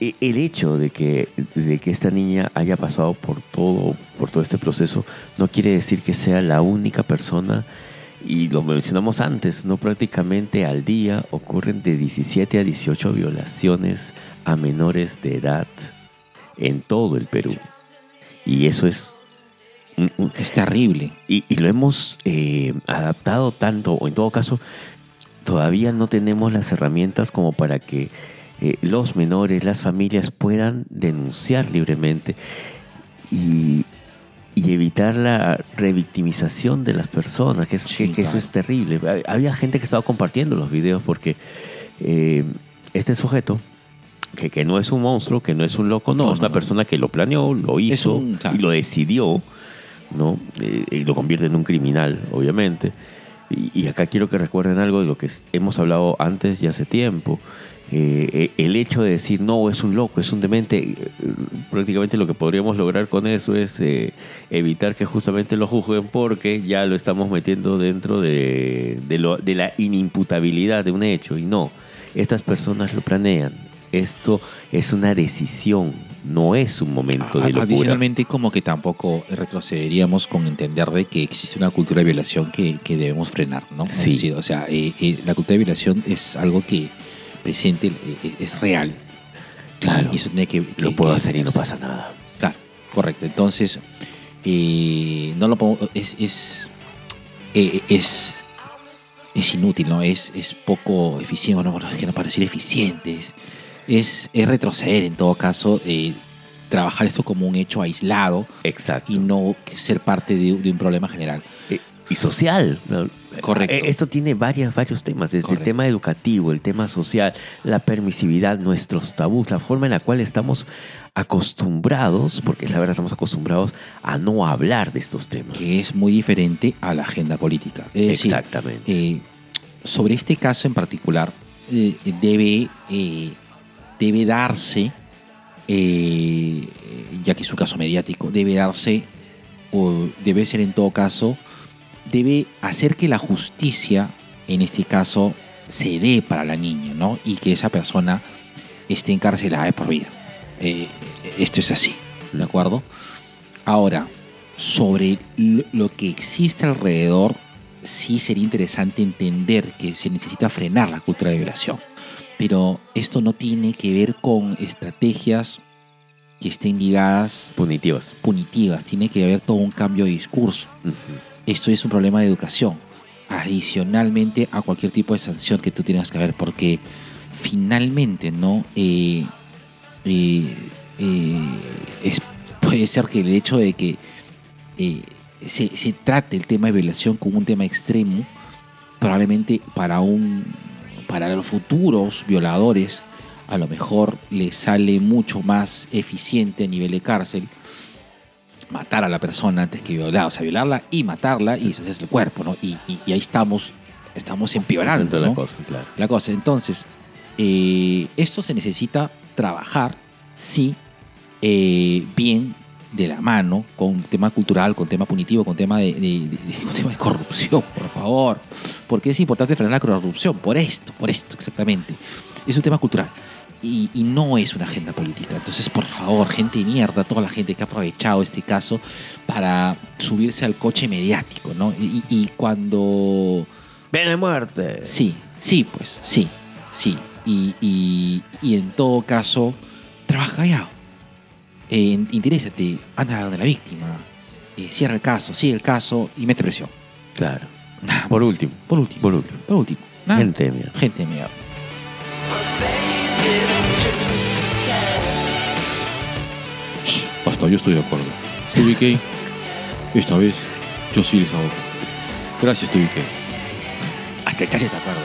E- El hecho de que, de que esta niña haya pasado por todo, por todo este proceso no quiere decir que sea la única persona, y lo mencionamos antes, no prácticamente al día ocurren de 17 a 18 violaciones a menores de edad en todo el Perú. Y eso es Es terrible. y, y lo hemos eh, adaptado tanto, o en todo caso, todavía no tenemos las herramientas como para que eh, los menores, las familias puedan denunciar libremente y, y evitar la revictimización de las personas, que, es- Sí, que- que eso es terrible. Ha- Había gente que estaba compartiendo los videos porque eh, este sujeto, que, que no es un monstruo, que no es un loco, no, No, es una no. persona que lo planeó, lo hizo un- y lo decidió, ¿no? Eh, y lo convierte en un criminal, obviamente. Y, y acá quiero que recuerden algo de lo que hemos hablado antes y hace tiempo. Eh, eh, el hecho de decir, no, es un loco, es un demente, eh, prácticamente lo que podríamos lograr con eso es eh, evitar que justamente lo juzguen porque ya lo estamos metiendo dentro de, de lo- de la inimputabilidad de un hecho. Y no, estas personas lo planean. Esto es una decisión, no es un momento de locura. Adicionalmente, como que tampoco retrocederíamos con entender de que existe una cultura de violación que, que debemos frenar, ¿no? Sí. Decir, o sea, eh, eh, la cultura de violación es algo que presente eh, es real. Claro. Y eso tiene que. que- Lo puedo que hacer y no pasa nada. Claro, correcto. Entonces, eh, no lo podemos- es, es, eh, es, es inútil, ¿no? Es, es poco eficiente, no, es que no para decir eficiente, es, es, es retroceder en todo caso, eh, trabajar esto como un hecho aislado Exacto. y no ser parte de, de un problema general. Eh, y social. ¿no? Correcto. Eh, Esto tiene varias, varios temas, desde Correcto. el tema educativo, el tema social, la permisividad, nuestros tabús, la forma en la cual estamos acostumbrados, porque la verdad estamos acostumbrados a no hablar de estos temas. que es muy diferente a la agenda política. Es decir, Exactamente. eh, sobre este caso en particular, eh, debe, eh, debe darse, ya que es un caso mediático, debe darse, o debe ser en todo caso, debe hacer que la justicia, en este caso, se dé para la niña, ¿no? Y que esa persona esté encarcelada de por vida. Eh, esto es así, ¿de acuerdo? Ahora, sobre lo que existe alrededor, sí sería interesante entender que se necesita frenar la cultura de violación. Pero esto no tiene que ver con estrategias que estén ligadas Punitivas. punitivas, tiene que haber todo un cambio de discurso. Ujú. Esto es un problema de educación, adicionalmente a cualquier tipo de sanción que tú tengas que ver, porque finalmente, ¿no? Eh, eh, eh, es- puede ser que el hecho de que eh, se, trate el tema de violación como un tema extremo, probablemente para un para los futuros violadores a lo mejor les sale mucho más eficiente a nivel de cárcel matar a la persona antes que violar, o sea, violarla y matarla y deshacerse el cuerpo, ¿no? Y, y- y ahí estamos, estamos empeorando, Tanto la ¿no? cosa, claro. la cosa. Entonces, eh, esto se necesita trabajar, sí, eh, bien de la mano, con tema cultural, con tema punitivo, con tema de, de- de- de- con tema de corrupción, por favor. Porque es importante frenar la corrupción, por esto, por esto exactamente. Es un tema cultural. Y, y no es una agenda política. Entonces, por favor, gente de mierda, toda la gente que ha aprovechado este caso para subirse al coche mediático, ¿no? Y, y cuando ¡Pena de muerte! Sí, sí, pues, sí, sí. Y, y- y en todo caso, trabaja callado. Eh, interésate, anda de la víctima, eh, cierra el caso, sigue el caso y mete presión. Claro. Nada Por último. Por último. Por último. Por último. Nada. Gente de mierda. Gente de mierda. Hasta yo estoy de acuerdo. TVK, esta vez yo sí les hago. Gracias, TVK. Hasta el chacho está de acuerdo.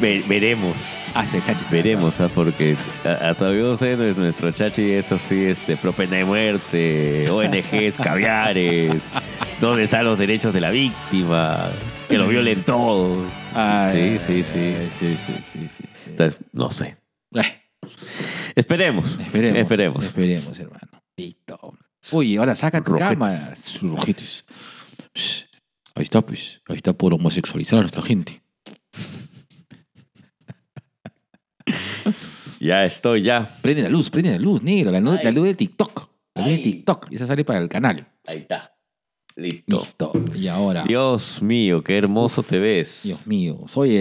Ve- veremos. Hasta el chachi. Veremos, ¿ah? porque a- hasta donde yo sé, no es nuestro chachi es así, este, pro pena de muerte, ONGs, caviares, ¿dónde están los derechos de la víctima? Que los violen todos. Ay, sí, sí, sí. ay, sí, sí, sí, sí, sí. Entonces, no sé. Eh, Esperemos. Esperemos. Esperemos. Esperemos, hermano. Listo. Uy, ahora saca tu Rojetes. cámara. Rojetes. Ahí está, pues. Ahí está por homosexualizar a nuestra gente. Ya estoy, ya. Prende la luz, prende la luz, negro. La, luz- Ay. la luz de TikTok. La luz de Ay. TikTok. Esa sale para el canal. Ahí está. Listo. Listo. Y ahora. Dios mío, qué hermoso te ves. Dios mío. Soy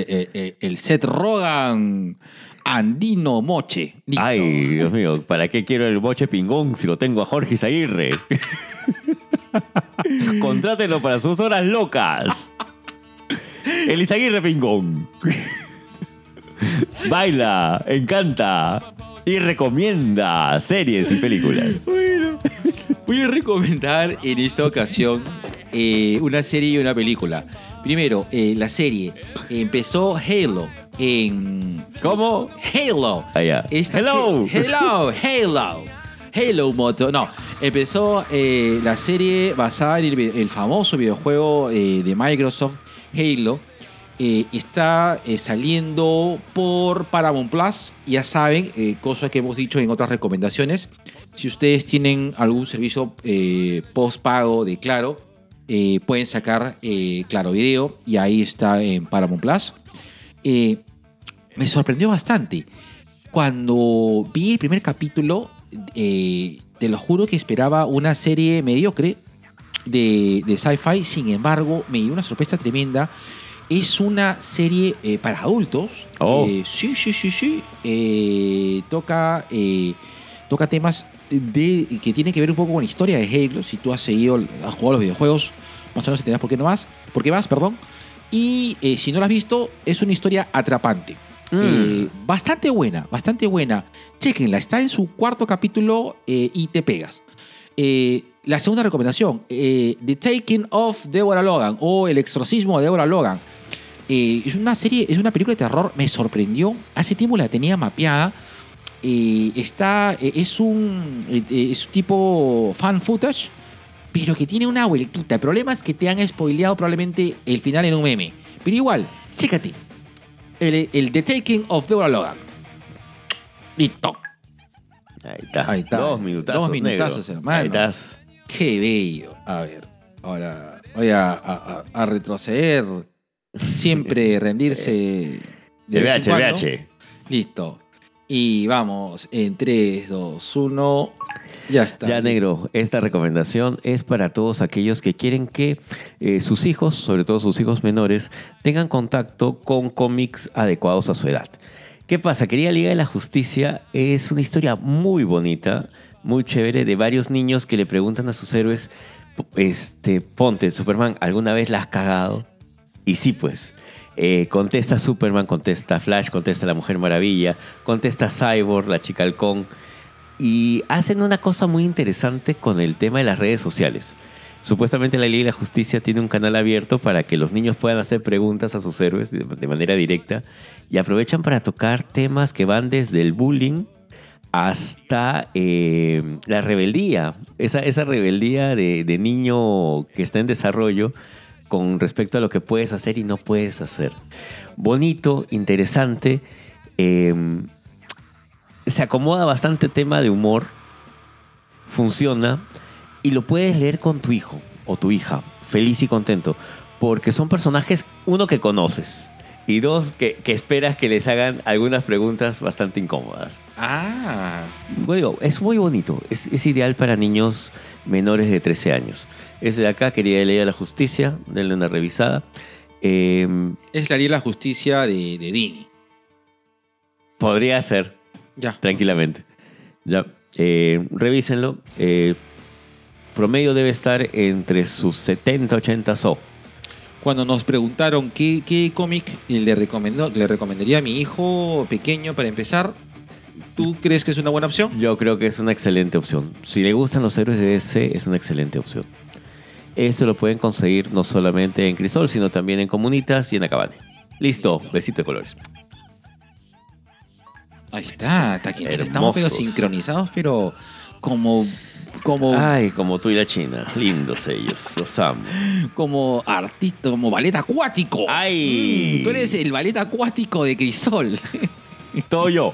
el Seth Rogan andino moche. Listo. Ay, Dios mío, ¿para qué quiero el boche pingón si lo tengo a Jorge Izaguirre? Contrátelo para sus horas locas. El Izaguirre pingón. Baila, encanta y recomienda series y películas. Bueno, voy a recomendar en esta ocasión eh, una serie y una película. Primero, eh, la serie. Empezó Halo en... ¿Cómo? Halo. Allá. Esta Hello. Hello, Halo. Halo Moto. No, empezó eh, la serie basada en el, famoso videojuego eh, de Microsoft, Halo. Eh, está saliendo por Paramount Plus. Ya saben, eh, cosa que hemos dicho en otras recomendaciones. Si ustedes tienen algún servicio eh, post-pago de Claro, pueden sacar Claro Video y ahí está en Paramount Plus. Eh, me sorprendió bastante. Cuando vi el primer capítulo, eh, te lo juro que esperaba una serie mediocre de, de sci-fi. Sin embargo, me dio una sorpresa tremenda. Es una serie eh, para adultos. Oh. Eh, sí, sí, sí, sí. Toca, toca temas de, que tienen que ver un poco con la historia de Halo. Si tú has seguido, has jugado los videojuegos, más o menos entenderás por qué no más. ¿Por qué más? Perdón. Y si no lo has visto, es una historia atrapante. Mm. Eh, bastante buena, bastante buena. Chequenla, está en su cuarto capítulo eh, y te pegas. Eh, la segunda recomendación, The Taking of Deborah Logan o El exorcismo de Deborah Logan. Es una serie, es una película de terror, me sorprendió. Hace tiempo la tenía mapeada. Está, es un es tipo fan footage, pero que tiene una vueltita. El problema es que te han spoileado probablemente el final en un meme. Pero igual, chécate. El, el The Taking of Deborah Logan. Listo. Ahí está. Ahí está. Dos minutazos. Dos minutazos, negro. hermano. Ahí estás. Qué bello. A ver, ahora voy a, a- a- retroceder. Siempre rendirse. de El vez en VH, cuando. VH. Listo. Y vamos en 3, 2, 1. Ya está. Ya, negro, esta recomendación es para todos aquellos que quieren que eh, sus hijos, sobre todo sus hijos menores, tengan contacto con cómics adecuados a su edad. ¿Qué pasa? Querida Liga de la Justicia es una historia muy bonita, muy chévere, de varios niños que le preguntan a sus héroes, este, ponte, Superman, ¿alguna vez la has cagado? Y sí, pues. Eh, contesta Superman, contesta Flash, contesta la Mujer Maravilla, contesta Cyborg, la chica halcón. Y hacen una cosa muy interesante con el tema de las redes sociales. Supuestamente la Ley de la Justicia tiene un canal abierto para que los niños puedan hacer preguntas a sus héroes de, manera directa y aprovechan para tocar temas que van desde el bullying hasta eh, la rebeldía, esa, esa rebeldía de, niño que está en desarrollo con respecto a lo que puedes hacer y no puedes hacer. Bonito, interesante, eh, se acomoda bastante tema de humor, funciona y lo puedes leer con tu hijo o tu hija, feliz y contento, porque son personajes, uno que conoces y dos que, que esperas que les hagan algunas preguntas bastante incómodas. Ah. Bueno, es muy bonito, es, es ideal para niños menores de 13 años. Es de acá, quería leer la justicia, denle una revisada. Eh, Es la Liga de la Justicia de, de Dini. podría ser, Ya. tranquilamente. Ya, eh, revísenlo. Eh, promedio debe estar entre sus 70, 80 so. Cuando nos preguntaron qué, qué cómic le, recomendó, le recomendaría a mi hijo pequeño para empezar, ¿tú crees que es una buena opción? Yo creo que es una excelente opción. Si le gustan los héroes de DC, es una excelente opción. Esto lo pueden conseguir no solamente en Crisol, sino también en Comunitas y en Acabane. Listo, besito de colores. Ahí está, está aquí. Estamos pero sincronizados, pero como, como, Ay, como tú y la China. Lindos ellos. Los amo. como artista, como ballet acuático. Ay. Mm, tú eres el ballet acuático de Crisol. Todo yo.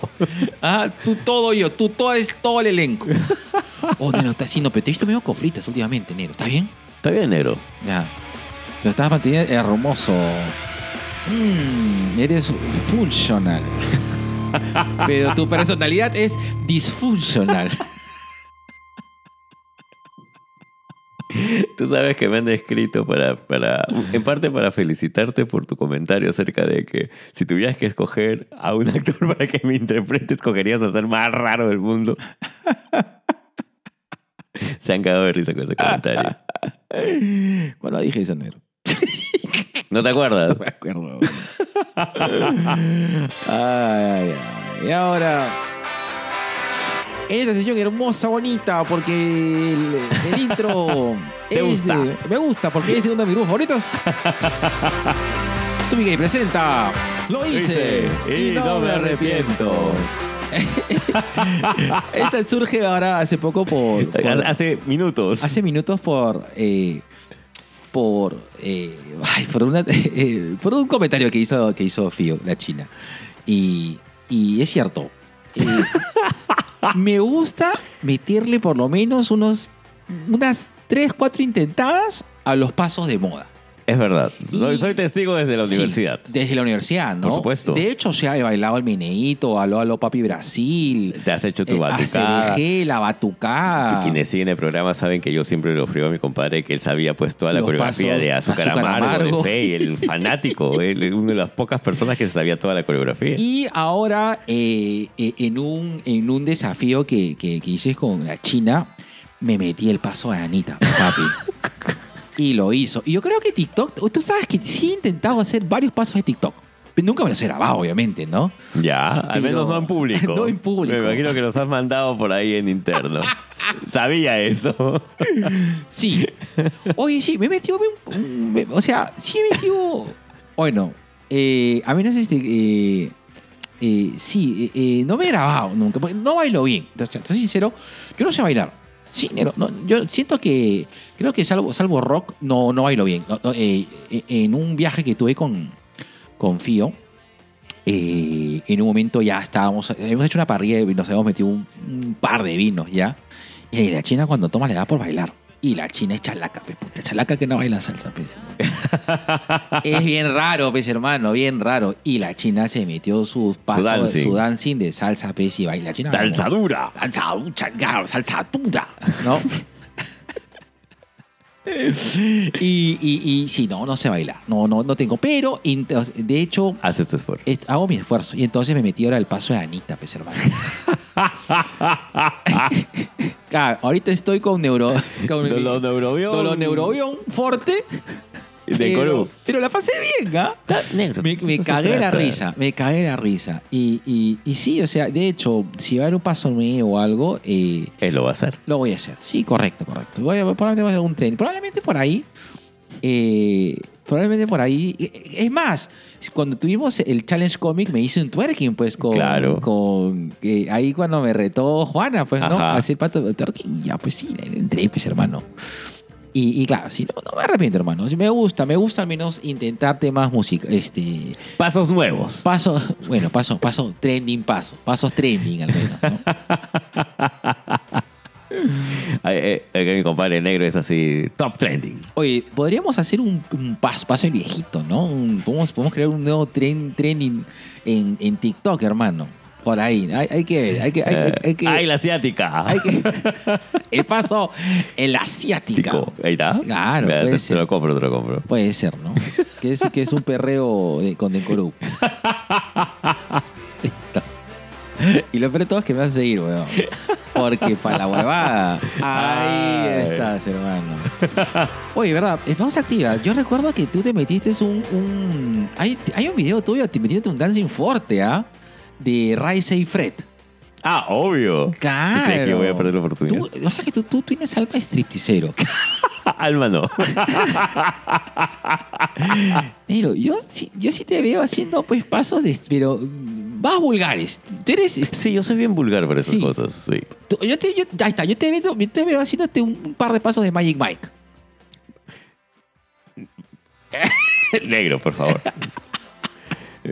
ah, tú todo yo, tú todo es todo el elenco. oh, Nero, está haciendo, pero te he visto medio cofritas últimamente, Nero. ¿Está bien? Está bien, negro. Ya. Lo estás manteniendo hermoso. Mm, eres funcional. Pero tu personalidad es disfuncional. Tú sabes que me han escrito para, para, en parte para felicitarte por tu comentario acerca de que si tuvieras que escoger a un actor para que me interprete, escogerías al ser más raro del mundo. Se han cagado de risa con ese comentario. Cuando dije eso, Nero. ¿No te acuerdas? No me acuerdo. ay, ay, ay. Y ahora. En esta sesión hermosa, bonita, porque el, el intro. ¿Te es gusta? de- me gusta, porque es de uno de mis grupos favoritos. Tu Miguel presenta. Lo hice. y no me arrepiento. Esta surge ahora hace poco por. por- Hace minutos. hace minutos por. eh, por. eh, eh, por un comentario que hizo, que hizo Fio, la China. Y, y es cierto. eh, me gusta meterle por lo menos unos. unas 3, 4 intentadas a los pasos de moda. Es verdad. Soy, soy testigo desde la Sí, universidad. desde la universidad, ¿no? Por supuesto. De hecho, se ha bailado el meneíto, aló, aló, papi Brasil. Te has hecho tu eh, batucada. ACDG, la batucada. Quienes siguen el programa saben que yo siempre lo frigo a mi compadre que él sabía pues toda la Los coreografía pasos de Azúcar, Azúcar Amargo, Amargo. de Fey, el fanático, él, una de las pocas personas que sabía toda la coreografía. Y ahora, eh, eh, en, un, en un desafío que, que, que hice con la China, me metí el paso de Anita, papi. y lo hizo. Y yo creo que TikTok, tú sabes que sí he intentado hacer varios pasos de TikTok. Nunca me los he grabado, obviamente, ¿no? Ya, al menos no en público. No en público. Me imagino que los has mandado por ahí en interno. Sabía eso. Sí. Oye, sí, me metió. me- me- o sea, sí me metió. Bueno, eh, a menos este. eh, eh, sí, eh, eh, no me he grabado nunca, porque no bailo bien. Te soy sincero, yo no sé bailar. Sí, no, yo siento que. Creo que salvo, salvo rock, no, no bailo bien. Eh, eh, en un viaje que tuve con, con Fío, eh, en un momento ya estábamos. Hemos hecho una parrilla y nos habíamos metido un, un par de vinos ya. Y la china cuando toma le da por bailar. Y la china es chalaca, pe, puta. Chalaca que no baila salsa, pues. es bien raro, pues, hermano, bien raro. Y la china se metió sus pasos, su dancing. dancing, de salsa, pues, y baila. La china, Danzadura. Salsa, claro, salsa dura, ¿no? y, y, y sí, no, no sé bailar. No, no, no tengo. Pero, de hecho, Haces tu esfuerzo. hago mi esfuerzo. Y entonces me metí ahora el paso de Anita, pues, hermano. Claro, ahorita estoy con neuro... Con Dolor neurobión. Dolor neurobión fuerte. De pero, Corú. pero la pasé bien, ¿ah? Está negro. Me, me cagué la risa, me cagué la risa. Y, y, y sí, o sea, de hecho, si va a haber un paso nuevo o algo, eh, Él lo va a hacer. lo voy a hacer. Sí, correcto, correcto. Voy a, probablemente voy a hacer un tren. Probablemente por ahí. eh, probablemente por ahí. eh, Es más, cuando tuvimos el Challenge Comic me hice un twerking, pues, con. Claro. con eh, ahí cuando me retó Juana, pues, ¿no? A hacer pato de twerking. Ya, pues sí, le entré, pues, hermano. Y, y claro, sí, no, no me arrepiento, hermano. Sí, me gusta, me gusta al menos intentar temas música. Este. Pasos nuevos. Paso, bueno, paso, paso, trending paso. Pasos trending al menos, ¿no? Eh, eh, mi compadre negro es así, top trending. Oye, podríamos hacer un, un paso, paso viejito, ¿no? Un- podemos, podemos crear un nuevo tren, trending en, en TikTok, hermano. Por ahí. Hay, hay que ver, hay que, hay, que, Ay, la asiática. hay que- el paso en la asiática. Tico. Ahí está. Claro, Mira, puede te, te ser. lo compro, te lo compro. Puede ser, ¿no? Que es, que es un perreo de, con Decorú. Y lo peor de todo es que me vas a seguir, weón. Porque para la huevada. Ahí Ay. estás, hermano. Oye, ¿verdad? Eh, Vamos a activar. Yo recuerdo que tú te metiste un. un- hay, hay un video tuyo te metiste un dancing fuerte, ¿ah? De Rise y Fred. Ah, obvio. Claro. ¿Tú crees que voy a perder la oportunidad? Tú- o sea que tú, tú tienes alma stripticero. Alma no. Pero yo, sí- yo sí te veo haciendo pues pasos de... Pero más vulgares. Tú eres... Sí, yo soy bien vulgar para esas Sí. cosas, sí. tú- yo te, yo- ahí está, yo te veo, yo te veo haciéndote un, un par de pasos de Magic Mike. Negro, por favor.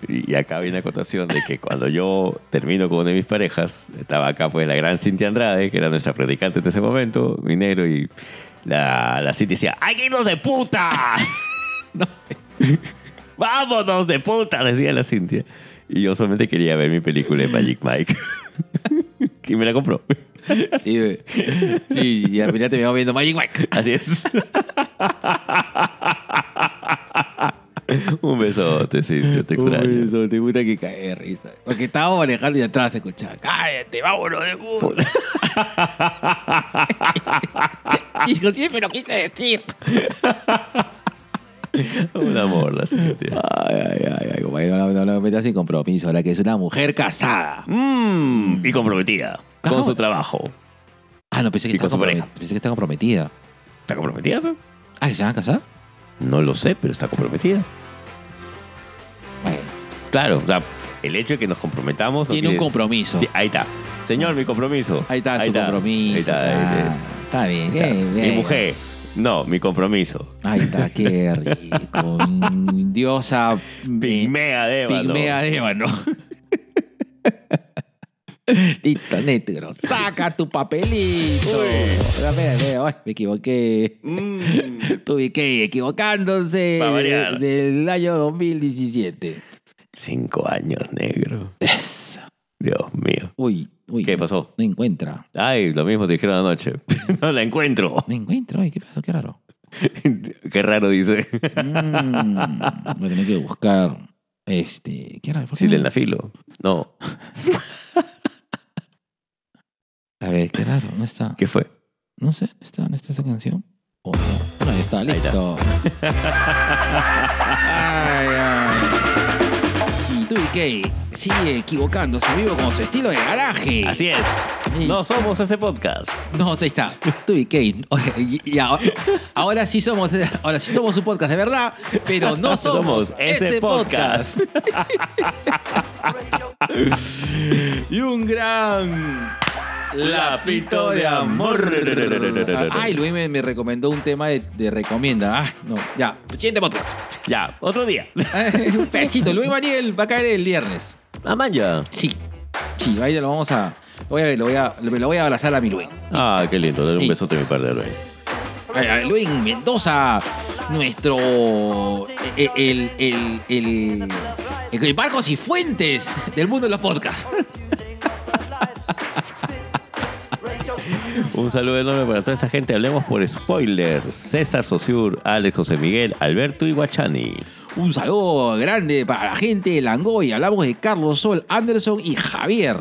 Y acá viene la acotación de que cuando yo termino con una de mis parejas, estaba acá pues la gran Cintia Andrade, que era nuestra predicante en ese momento, mi negro, y la, la Cintia decía, ¡hay que irnos de putas! ¡Vámonos de putas! Decía la Cintia. Y yo solamente quería ver mi película de Magic Mike. y me la compró. Sí, güey. sí, y al final te veo viendo Magic Mike. Así es. Un besote, Cintia, te extraño. Uy, eso, te gusta que cae de risa. Porque estábamos manejando y atrás se escuchaba, cállate, vámonos de puta. Hijo, siempre lo quise decir. Un amor, la Cintia. Ay, ay, ay, ay, compañero, no, no, no me metas sin compromiso, ahora que es una mujer casada. Mm, y comprometida con su trabajo. Ah, no, pensé que, pensé estaba comprometida. ¿Está comprometida? Ah, ¿que se van a casar? No lo sé, pero está comprometida. Claro, o sea, el hecho de que nos comprometamos. tiene un compromiso. Ahí está. Señor, mi compromiso. Ahí está su compromiso. Ahí está. ah, ahí está bien, está. bien, Mi mujer. No, mi compromiso. Ahí está, qué rico. Diosa. eh, Pigmea de ébano. Pigmea de ébano. Listo, negro. Saca tu papelito. Espera, espera, espera, ay, me equivoqué. Mm. Tuve que equivocándose Pa' variar. del año 2017. Cinco años, negro. Eso. Dios mío. Uy, uy. ¿Qué pasó? No encuentra. Ay, lo mismo te dijeron anoche. no la encuentro. No encuentro. Ay, qué pasó, qué raro. Qué raro dice. Mm, voy a tener que buscar. Este. Qué raro. ¿por qué Sí, no? del nafilo. No. A ver, qué raro. No está. ¿Qué fue? No sé, ¿no está, no está esa canción? Oh, no. Ah, no, ahí está, listo. ay, ay. Y tú y Kay sigue equivocándose vivo con su estilo de garaje. Así es. Sí. No somos ese podcast. No, ahí está. Tú y Kay. Oye, Y, y ahora, ahora sí somos, ahora sí somos un podcast de verdad, pero no somos, Somos ese ese podcast. podcast. y un gran lapito de amor. Ay, Luis me, me recomendó un tema de, de recomienda. Ah, no, ya. Siguiente podcast. Ya, otro día. un besito. Luis Mariel va a caer el viernes. Ah, ya. Sí. Sí, ahí lo vamos a. Lo voy a, lo voy a, lo voy a abrazar a mi Luis. Ah, qué lindo. Dale un Sí. besote a mi padre, Luis. Luis Mendoza, nuestro. eh, El, el, el, el, el Marcos y Fuentes del mundo de los podcasts. Un saludo enorme para toda esa gente. Hablemos por spoilers. César Sosur, Alex José Miguel, Alberto y Guachani. Un saludo grande para la gente de Langoy. Hablamos de Carlos Sol, Anderson y Javier.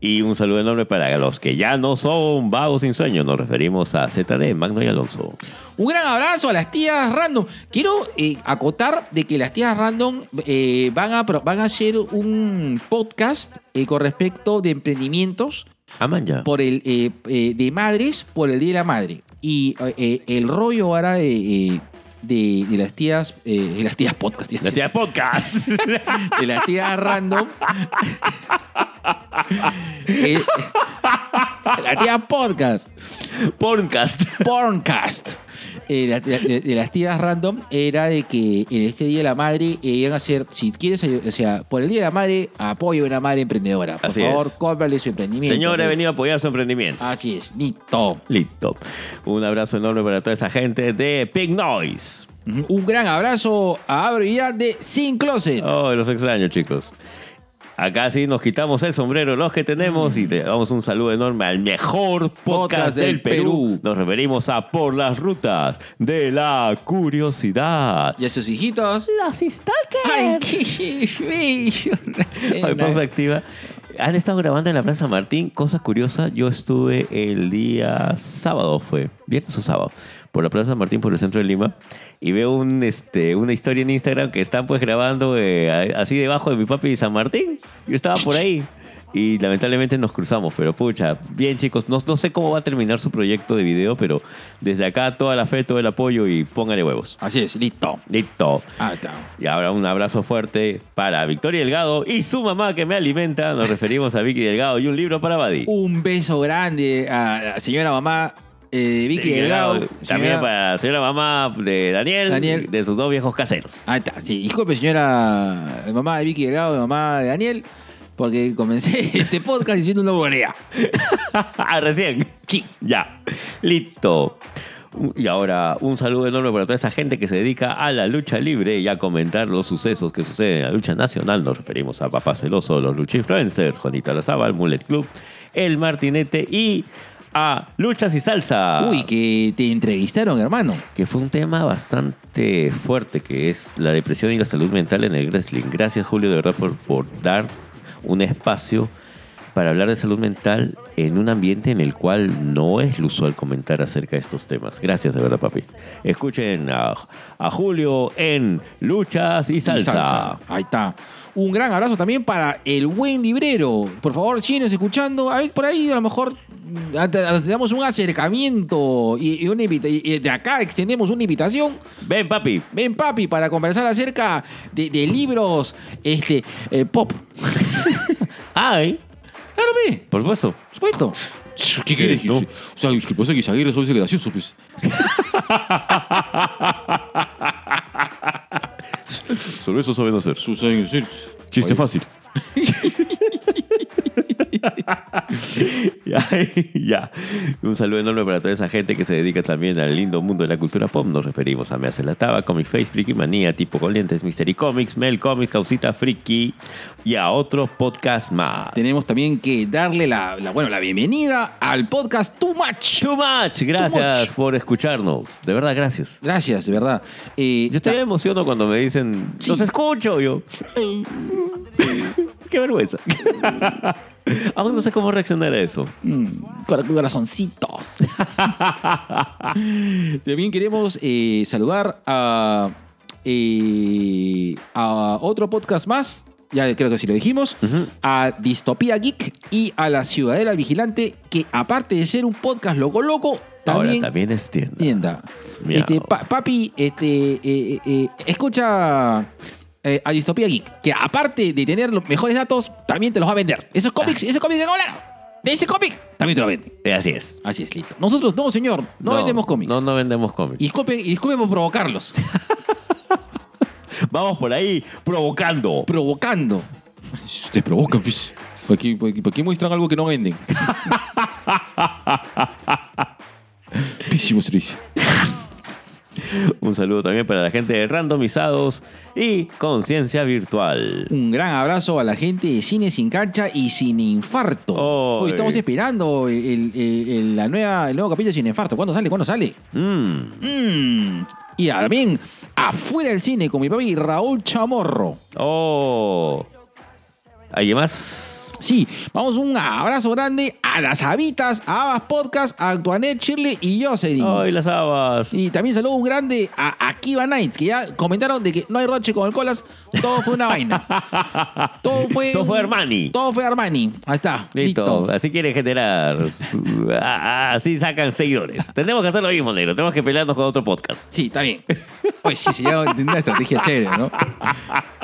Y un saludo enorme para los que ya no son vagos sin sueño. Nos referimos a ZD, Magno y Alonso. Un gran abrazo a las tías random. Quiero eh, acotar de que las tías random eh, van, a, pro- van a hacer un podcast eh, con respecto de emprendimientos Aman ya. por el eh, eh, de madres por el día de la madre y eh, eh, el rollo ahora de, de, de las tías de las tías podcast iba a La decir. tía podcast. de las tías random la tía podcast podcast. porncast eh, la- de, las tías random era de que en este día de la madre eh, iban a hacer si quieres o sea por el día de la madre apoyo a una madre emprendedora por Así favor es. cómprale su emprendimiento Señora, he venido a apoyar su emprendimiento. así es listo Listo. Un abrazo enorme para toda esa gente de Pig Noise. Un gran abrazo a Abro y de Sin Closet. Oh, los extraño, chicos. Acá sí nos quitamos el sombrero los que tenemos y le damos un saludo enorme al mejor podcast, del del Perú. Perú. Nos referimos a Por las Rutas de la Curiosidad. Y a sus hijitos. Los stalkers. ¡Ay, qué bello! Ay, pausa activa. Han estado grabando en la Plaza Martín. Cosa curiosa, yo estuve el día sábado, fue viernes o sábado, por la Plaza Martín, por el centro de Lima, y veo un, este, una historia en Instagram que están pues grabando eh, así debajo de mi papi San Martín. Yo estaba por ahí. Y lamentablemente nos cruzamos, pero pucha, bien chicos, no, no sé cómo va a terminar su proyecto de video, pero desde acá toda la fe, todo el apoyo y póngale huevos. Así es, listo. Listo. Ah, está. Y ahora un abrazo fuerte para Victoria Delgado y su mamá que me alimenta. Nos referimos a Vicky Delgado y un libro para Badi. Un beso grande a la señora mamá eh, Vicky Delgado. También Señora- para la señora mamá de Daniel, Daniel. de sus dos viejos caseros. Ahí está, sí. Disculpe, señora mamá de Vicky Delgado, mamá de Daniel, porque comencé este podcast diciendo una borea. ah, recién. Sí. Ya. Listo. Y ahora un saludo enorme para toda esa gente que se dedica a la lucha libre y a comentar los sucesos que suceden en la lucha nacional. Nos referimos a Papá Celoso, los Lucha Influencers, Juanita Lazaba, el Mullet Club, el Martinete y a Luchas y Salsa. Uy, que te entrevistaron, hermano. que fue un tema bastante fuerte, que es la depresión y la salud mental en el wrestling. Gracias, Julio, de verdad, por, por dar un espacio para hablar de salud mental en un ambiente en el cual no es lo usual comentar acerca de estos temas. Gracias, de verdad, papi. Escuchen a, Julio en Luchas y Salsa. Y salsa. Ahí está. Un gran abrazo también para el buen librero. Por favor, síguenos escuchando. A ver, por ahí a lo mejor mm, damos un acercamiento y, y una y- de acá extendemos una invitación. Ven, papi. Ven, papi, para conversar acerca de, de libros este, eh, pop. Ay, Claro, ve, por supuesto. por supuesto. ¿Qué querés? O sea, lo que pasa es que Zaguirre es gracioso, pues. Solo eso saben hacer. Chiste fácil. ya, ya. Un saludo enorme para toda esa gente que se dedica también al lindo mundo de la cultura pop. Nos referimos a Me Hace la Taba, Comic Face, Friki Manía, Tipo Colientes, Mystery Comics, Mel Comics, Causita Friki y a otro podcast más. Tenemos también que darle la, la- bueno, la bienvenida al podcast Too Much. Too much. Gracias much. por escucharnos. De verdad, gracias. Gracias, de verdad. Eh, Yo te emociono cuando me dicen, Sí. los escucho. Yo, qué vergüenza. Aún no sé cómo reaccionar a eso. Mm, cora- corazoncitos. También queremos eh, saludar a, eh, a otro podcast más. Ya creo que sí lo dijimos. A Distopía Geek y a La Ciudadela Vigilante, que aparte de ser un podcast loco loco, Ahora también también es tienda. Este, pa- papi, este, eh, escucha eh, a Distopía Geek, que aparte de tener los mejores datos, también te los va a vender. Esos cómics, ese cómic de hablar, de ese cómic, también te lo venden. Eh, Así es. Así es, listo. Nosotros no, señor, no, vendemos cómics. No, no vendemos cómics. Y disculpen, y disculpen por provocarlos. Vamos por ahí provocando. Provocando. Ustedes provocan, pues. ¿Para qué, para qué- para qué muestran algo que no venden? Písimo servicio. Un saludo también para la gente de Randomizados y Conciencia Virtual. Un gran abrazo a la gente de Cine Sin Cancha y Sin Infarto. Oy. Hoy estamos esperando el, el- el- la nueva, el nuevo capítulo de Sin Infarto. ¿Cuándo sale? ¿Cuándo sale? Mm. Mm. Y también, afuera del cine con mi papi Raúl Chamorro. Oh. ¿Alguien más? Sí, vamos un abrazo grande a las Habitas, a Abas Podcast, a Antoinette Shirley y Jocelyn. ¡Ay, las habas! Y también saludo un grande a Akiva Nights, que ya comentaron de que no hay roche con el colas, todo fue una vaina. Todo fue. Todo fue Armani. Todo fue Armani. Ahí está. Listo. Listo. Así quieren generar. Así sacan seguidores. Tenemos que hacer lo mismo, negro. Tenemos que pelearnos con otro podcast. Sí, está bien. Pues sí, sería una estrategia chévere, ¿no?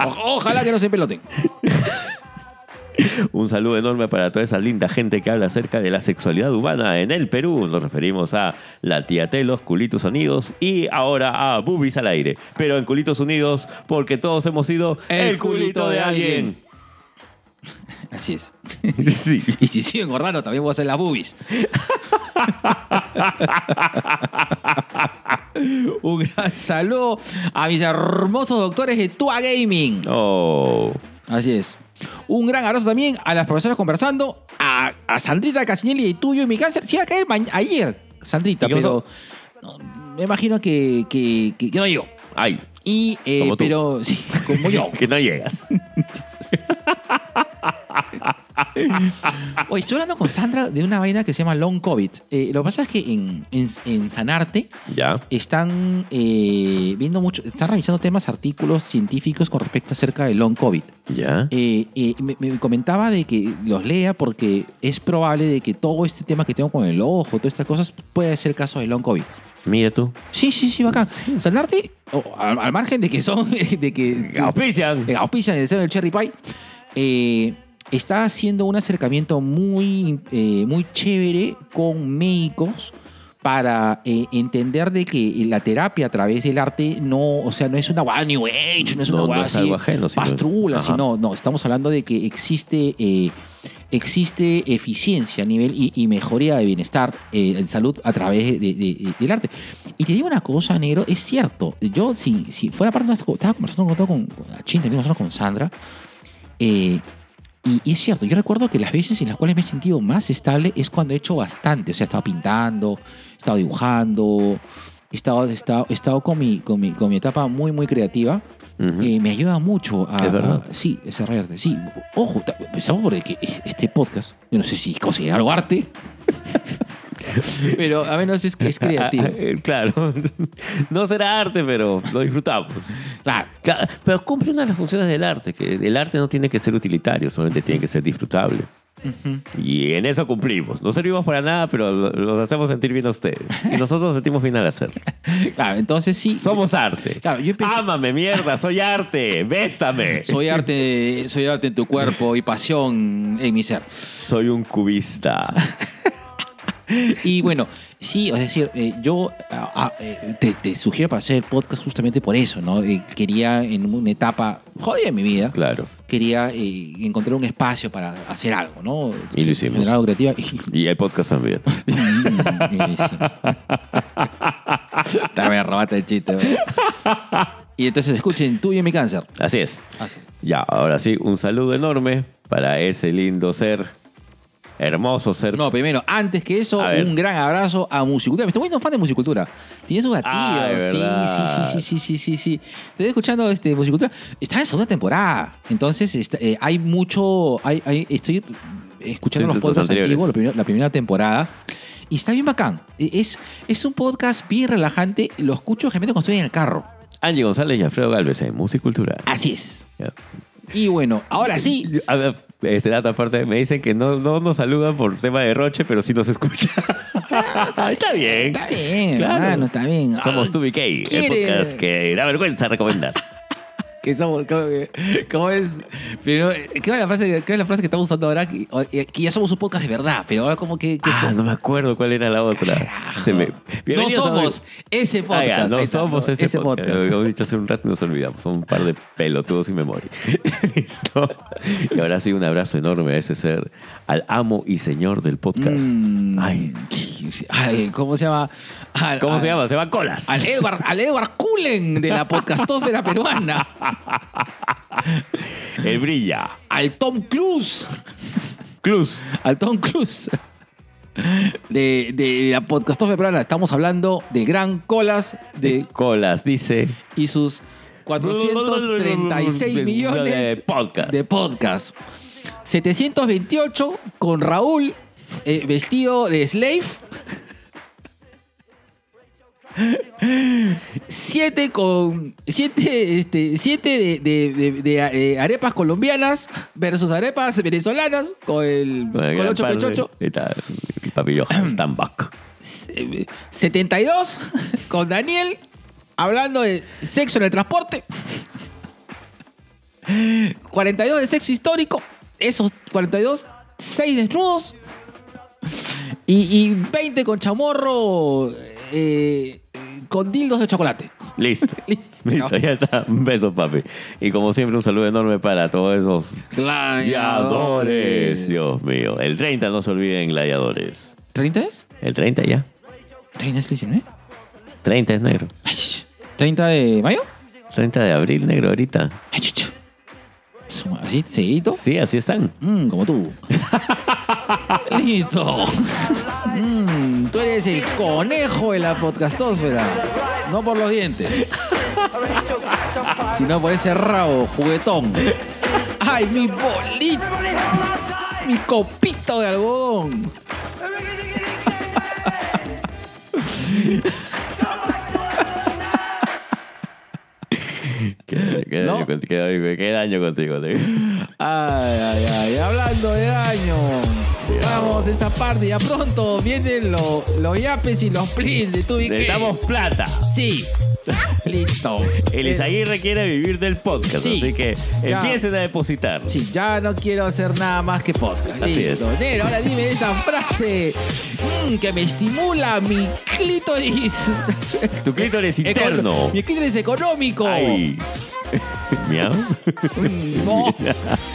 O- ojalá que no se peloten. Un saludo enorme para toda esa linda gente que habla acerca de la sexualidad humana en el Perú. Nos referimos a la tía Telos, Culitos Unidos y ahora a Bubis al aire. Pero en Culitos Unidos, porque todos hemos sido el, culito de alguien. Así es. sí. Y si sigo engordando, también voy a hacer las boobies. Un gran saludo a mis hermosos doctores de Tua Gaming. Oh. Así es. Un gran abrazo también a las profesoras conversando, a, a Sandrita Casinelli de Tuyo y mi cáncer. Sí, iba a caer ma- ayer, Sandrita, ¿Y pero no, me imagino que, que, que- que no llegó. Ay, Y, eh, Como tú. pero, sí, como yo. que no llegas. Oye, estoy hablando con Sandra de una vaina que se llama Long COVID. Eh, lo que pasa es que en, en, en Sanarte Ya. están eh, viendo mucho, están revisando temas, artículos científicos con respecto acerca del Long COVID. Ya. Eh, eh, me, me comentaba de que los lea porque es probable de que todo este tema que tengo con el ojo, todas estas cosas, puede ser caso de Long COVID. Mira tú. Sí, sí, sí, bacán. Sanarte, oh, al, al margen de que son, de que Auspician. eh, auspician el del Cherry Pie, eh, está haciendo un acercamiento muy, eh, muy chévere con médicos para eh, entender de que la terapia a través del arte no, o sea, no es una guada New Age, no es una No, no guada sino- pastrula, sino, no, estamos hablando de que existe, eh, existe eficiencia a nivel y, y mejoría de bienestar eh, en salud a través de- de- de- del arte. Y te digo una cosa, negro, es cierto. Yo, si, si fuera parte de una- estaba conversando con, con, con Chin, también conversando con Sandra, eh, y, y es cierto, yo recuerdo que las veces en las cuales me he sentido más estable es cuando he hecho bastante. O sea, he estado pintando, he estado dibujando, he estado, he estado, he estado con, mi, con, mi, con mi etapa muy, muy creativa. Eh, me ayuda mucho a, Es verdad. a- sí, desarrollarte. Sí, ojo, empezamos por que este podcast, yo no sé si considerarlo arte, pero a menos es, es creativo. Ah, claro. No será arte, pero lo disfrutamos. Claro. Claro, Pero cumple una de las funciones del arte, que el arte no tiene que ser utilitario, solamente tiene que ser disfrutable. Y en eso cumplimos. No servimos para nada, pero lo- los hacemos sentir bien a ustedes. Y nosotros nos sentimos bien al hacerlo. Claro, entonces sí. Somos arte. Claro, yo empecé- Ámame, mierda, soy arte. Bésame. Soy arte, soy arte en tu cuerpo y pasión en mi ser. Soy un cubista. Y bueno, sí, es decir, eh, yo ah, ah, eh, te, te sugiero para hacer el podcast justamente por eso, ¿no? Eh, quería en una etapa jodida de mi vida, Claro. quería encontrar un espacio para hacer algo, ¿no? Y lo hicimos. Generar algo creativo. Y, el podcast también. También robaste el chiste. Y entonces escuchen tú y mi cáncer. Así es. Así. Ya, ahora sí, un saludo enorme para ese lindo ser, hermoso ser. No, primero, antes que eso, A ver. un gran abrazo a Musicultura. Me estoy volviendo fan de Musicultura. Tiene su gatillo. Ah, de sí, verdad. sí, sí, sí, sí, sí, sí. Estoy escuchando este Musicultura. Está en segunda temporada. Entonces, está- eh, hay mucho. Hay, hay- estoy escuchando los podcasts antiguos, la primera, la primera temporada. Y está bien bacán. Es, es un podcast bien relajante. Lo escucho generalmente cuando estoy en el carro. Angie González y Alfredo Galvez en Musicultura. Así es. Y bueno, ahora sí. A ver, este dato aparte, me dicen que no, no nos saludan por tema de Roche, pero sí nos escuchan. está bien. Está bien, Claro. hermano, está bien. Somos Ah, 2BK, el quiere- podcast que da vergüenza recomendar. Que somos, ¿cómo, cómo es? Pero, ¿qué es la frase, qué es la frase que estamos usando ahora? Que, ya somos un podcast de verdad, pero ahora como que... que- Ah, no me acuerdo cuál era la otra. Carajo. Se me- no somos ese Ah, podcast. ya, no somos ese, podcast. Lo hemos dicho hace un rato y nos olvidamos. Son un par de pelotudos sin memoria. Listo. Y ahora sí, un abrazo enorme a ese ser, al amo y señor del podcast. Mm, Ay, al- ¿Cómo se llama? Al- ¿Cómo al- se llama? Se llama Colas. Al Edward, al Edward Cullen de la podcastósfera peruana. El brilla. Al Tom Cruise. Cruz. Al Tom Cruise. De, de la podcastósfera peruana. Estamos hablando de Gran Colas de, Colas, dice. y sus 436 millones de podcast. de podcast. 728 con Raúl eh, vestido de slave. 7 con 7 este, siete de, de- de- de, eh, arepas colombianas versus arepas venezolanas con el, Con el con gran ocho par de- pechocho. Ahí está, el papi Johan Stambach. Eh, 72 con Daniel hablando de sexo en el transporte. 42 de sexo histórico. Esos 42, 6 desnudos. Y, y 20 con chamorro eh, con dildos de chocolate. Listo. Listo, ya está. Un beso, papi. Y como siempre, un saludo enorme para todos esos gladiadores. Dios mío. El 30, no se olviden, gladiadores. ¿30 es? El 30 ya. ¿30 es el 19? 30 es negro. Ay, ch- ¿30 de mayo? 30 de abril, negro, ahorita. Ay, ¿Así, seguidito? Sí, así están. Mm, como tú. Listo. Mm, tú eres el conejo de la podcastósfera. No por los dientes. Sino por ese rabo juguetón. ¡Ay, mi bolita! mi copito de algodón. ¿Qué, qué ¿No? daño, contigo, qué, qué daño contigo. tío. Ay, ay, ay. Hablando de daño. Vamos, esta parte. Ya pronto vienen lo- los yapes y los plis de tu. Necesitamos plata. Sí. Listo. El Isaguirre quiere vivir del podcast, Sí. así que Ya. empiecen a depositar. Sí, ya no quiero hacer nada más que podcast. Así Listo. es. Nero, ahora dime esa frase mm, que me estimula mi clítoris. Tu clítoris Econo- interno. Mi clítoris económico. Ay. Miau. No,